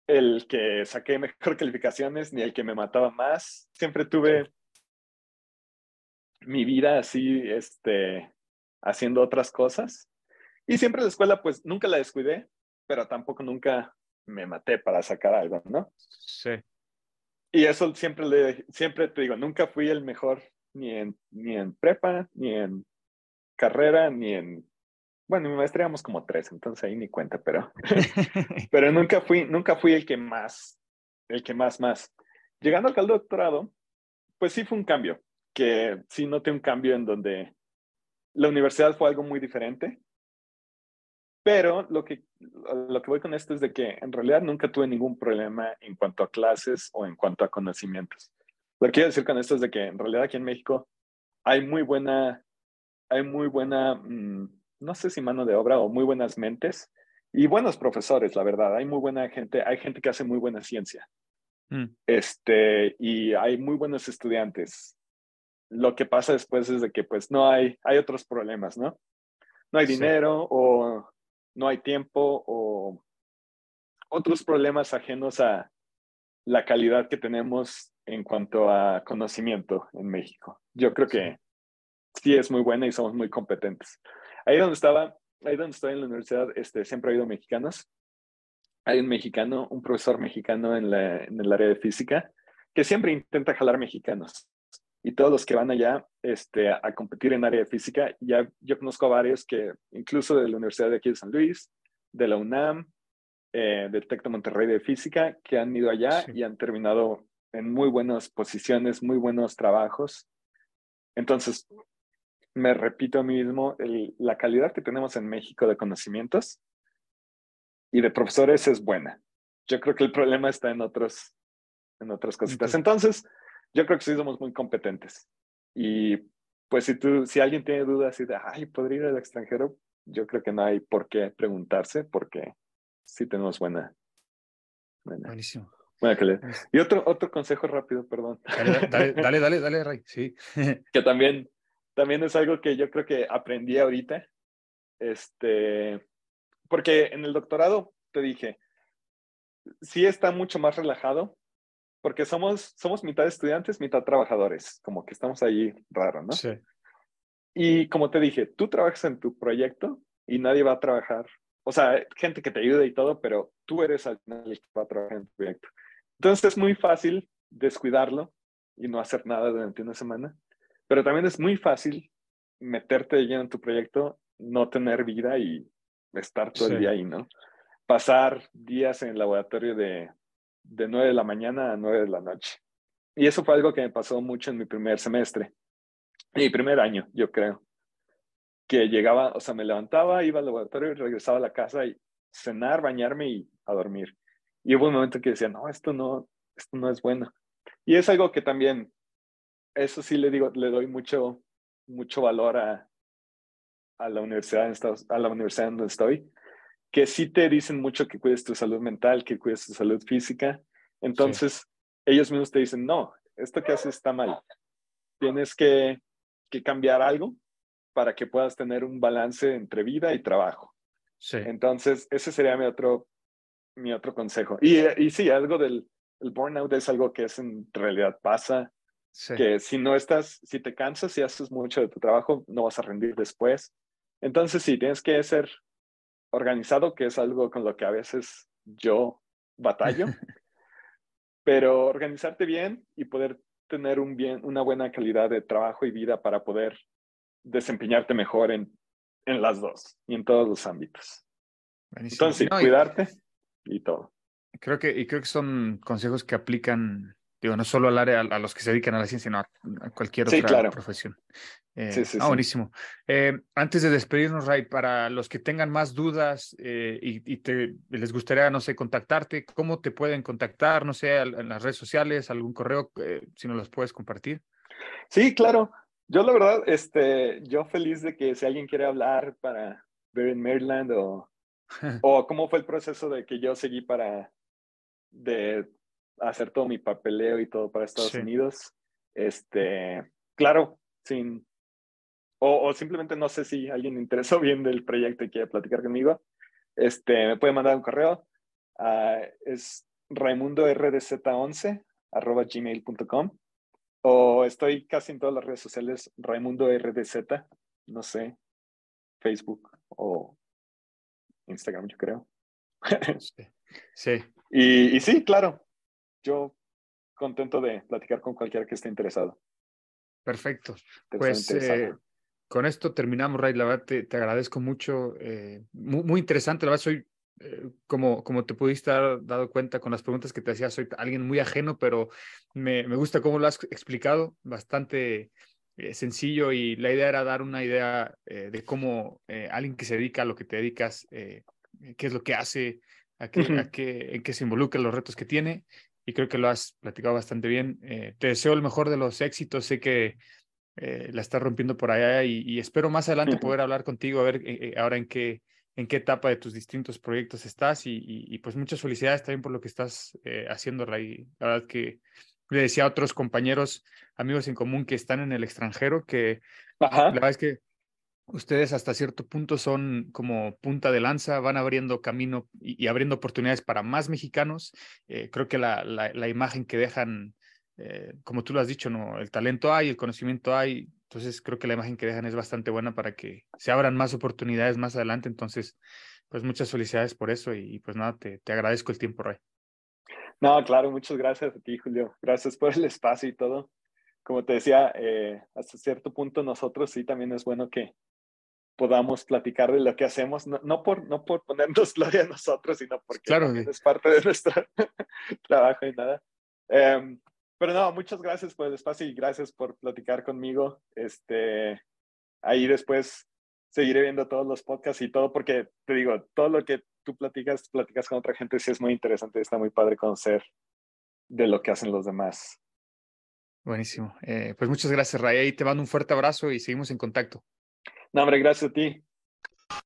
el que saqué mejor [laughs] calificaciones ni el que me mataba más. Siempre tuve mi vida así, este, haciendo otras cosas. Y siempre la escuela, pues nunca la descuidé, pero tampoco nunca me maté para sacar algo, ¿no? Sí. Y eso siempre le, siempre te digo, nunca fui el mejor ni en, ni en prepa, ni en carrera, ni en, bueno, en mi maestría éramos como tres, entonces ahí ni cuenta, pero, [laughs] pero nunca fui, nunca fui el que más, el que más, más. Llegando al doctorado, pues sí fue un cambio, que sí noté un cambio en donde la universidad fue algo muy diferente, pero lo que, lo que voy con esto es de que en realidad nunca tuve ningún problema en cuanto a clases o en cuanto a conocimientos. Lo que quiero decir con esto es de que en realidad aquí en México hay muy buena, hay muy buena, mmm, no sé si mano de obra o muy buenas mentes y buenos profesores, la verdad. Hay muy buena gente, hay gente que hace muy buena ciencia. Mm. Este, y hay muy buenos estudiantes. Lo que pasa después es de que pues no hay, hay otros problemas, ¿no? No hay Sí. dinero o no hay tiempo o otros problemas ajenos a la calidad que tenemos en cuanto a conocimiento en México. Yo creo que sí es muy buena y somos muy competentes. Ahí donde estaba, ahí donde estoy en la universidad, este, siempre ha habido mexicanos. Hay un mexicano, un profesor mexicano en, la, en el área de física, que siempre intenta jalar mexicanos. Y todos los que van allá este, a competir en área de física, ya yo conozco a varios que, incluso de la Universidad de aquí de San Luis, de la UNAM, eh, del TEC de Monterrey de Física, que han ido allá Sí. y han terminado en muy buenas posiciones, muy buenos trabajos. Entonces, me repito a mí mismo, el- la calidad que tenemos en México de conocimientos y de profesores es buena. Yo creo que el problema está en otros, en otras cositas. Entonces, yo creo que sí somos muy competentes. Y pues si tú, si alguien tiene dudas y de, ay, podría ir al extranjero, yo creo que no hay por qué preguntarse porque sí tenemos buena, buena, Buenísimo. buena calidad. Y otro, otro consejo rápido, perdón. Dale, dale, [laughs] dale, dale, dale, Ray. Sí. [laughs] que también, también es algo que yo creo que aprendí ahorita. Este, porque en el doctorado te dije, sí está mucho más relajado, porque somos, somos mitad estudiantes, mitad trabajadores, como que estamos ahí raro, ¿no? Sí. Y como te dije, tú trabajas en tu proyecto y nadie va a trabajar, o sea, gente que te ayude y todo, pero tú eres el que va a trabajar en tu proyecto. Entonces es muy fácil descuidarlo y no hacer nada durante una semana, pero también es muy fácil meterte de lleno en tu proyecto, no tener vida y estar todo Sí. el día ahí, ¿no? Pasar días en el laboratorio de, de 9 de la mañana a 9 de la noche. Y eso fue algo que me pasó mucho en mi primer semestre, mi primer año, yo creo. Que llegaba, o sea, me levantaba, iba al laboratorio regresaba a la casa y cenar, bañarme y a dormir. Y hubo un momento que decía, no, esto no, esto no es bueno. Y es algo que también, eso sí le digo, le doy mucho, mucho valor a, a la universidad en Estados, a la universidad donde estoy, que sí te dicen mucho que cuides tu salud mental, que cuides tu salud física. Entonces, ellos mismos te dicen, no, esto que haces está mal. Tienes que, que cambiar algo para que puedas tener un balance entre vida y trabajo. Sí. Entonces, ese sería mi otro, mi otro consejo. Y, y sí, algo del el burnout es algo que es en realidad pasa, sí. que si no estás, si te cansas y haces mucho de tu trabajo, no vas a rendir después. Entonces, sí, tienes que ser organizado, que es algo con lo que a veces yo batallo, [laughs] pero organizarte bien y poder tener un bien, una buena calidad de trabajo y vida para poder desempeñarte mejor en, en las dos y en todos los ámbitos. Buenísimo. Entonces, No, y- cuidarte y todo. Creo que, y creo que son consejos que aplican, digo, no solo al área, a, los que se dedican a la ciencia, sino a, cualquier Sí, otra claro. profesión. Eh, Sí, sí, ah, buenísimo. Eh, antes de despedirnos, Ray, para los que tengan más dudas eh, y, y te, les gustaría, no sé, contactarte, ¿cómo te pueden contactar? No sé, en las redes sociales, algún correo, si nos los puedes compartir. Sí, claro. Yo la verdad, este, yo feliz de que si alguien quiere hablar para ver en Maryland o, [laughs] o cómo fue el proceso de que yo seguí para de hacer todo mi papeleo y todo para Estados Sí. Unidos. Este, claro, sin o, o simplemente no sé si alguien interesó bien del proyecto y quiere platicar conmigo. Este, me puede mandar un correo. ah, es raimundordz11 arroba gmail.com o estoy casi en todas las redes sociales, Raimundo RDZ, no sé, Facebook o Instagram, yo creo. Sí. Sí. y, y sí, claro, yo contento de platicar con cualquiera que esté interesado. Perfecto. Pues eh, con esto terminamos, Ray. La verdad, te, te agradezco mucho. eh, muy, muy interesante. La verdad, soy, eh, como, como te pudiste haber dado cuenta con las preguntas que te hacía, soy alguien muy ajeno, pero me, me gusta cómo lo has explicado. Bastante eh, sencillo y la idea era dar una idea de cómo alguien que se dedica a lo que te dedicas, qué es lo que hace, a qué, Ujú. a qué, en qué se involucra, los retos que tiene. Y creo que lo has platicado bastante bien. Eh, te deseo el mejor de los éxitos. Sé que eh, la estás rompiendo por allá y, y espero más adelante poder hablar contigo, a ver eh, ahora en qué, en qué etapa de tus distintos proyectos estás y, y- y, pues muchas felicidades también por lo que estás haciendo, Ray. La verdad que le decía a otros compañeros, amigos en común que están en el extranjero, que Ajá. la verdad es que ustedes hasta cierto punto son como punta de lanza, van abriendo camino y, y abriendo oportunidades para más mexicanos. Eh, creo que la, la, la imagen que dejan, eh, como tú lo has dicho, no, el talento hay, el conocimiento hay. Entonces creo que la imagen que dejan es bastante buena para que se abran más oportunidades más adelante. Entonces, pues muchas felicidades por eso y, pues nada, te, te agradezco el tiempo, Ray. No, claro, muchas gracias a ti, Julio. Gracias por el espacio y todo. Como te decía, eh, hasta cierto punto nosotros sí también es bueno que podamos platicar de lo que hacemos, no, no por, no por ponernos [laughs] gloria a nosotros, sino porque Claro, de- es parte de nuestro [laughs] trabajo y nada. Em, pero no, muchas gracias por el espacio y gracias por platicar conmigo. Este, ahí después seguiré viendo todos los podcasts y todo, porque te digo, todo lo que tú platicas, platicas con otra gente, sí es muy interesante, está muy padre conocer de lo que hacen los demás. Buenísimo. Eh, pues muchas gracias, Ray. Ahí te mando un fuerte abrazo y seguimos en contacto. No, hombre, gracias a ti.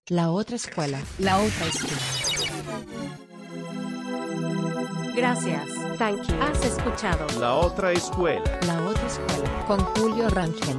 La otra escuela. La otra escuela. Gracias. Thank you. Has escuchado La otra escuela. La otra escuela. Con Julio Rangel.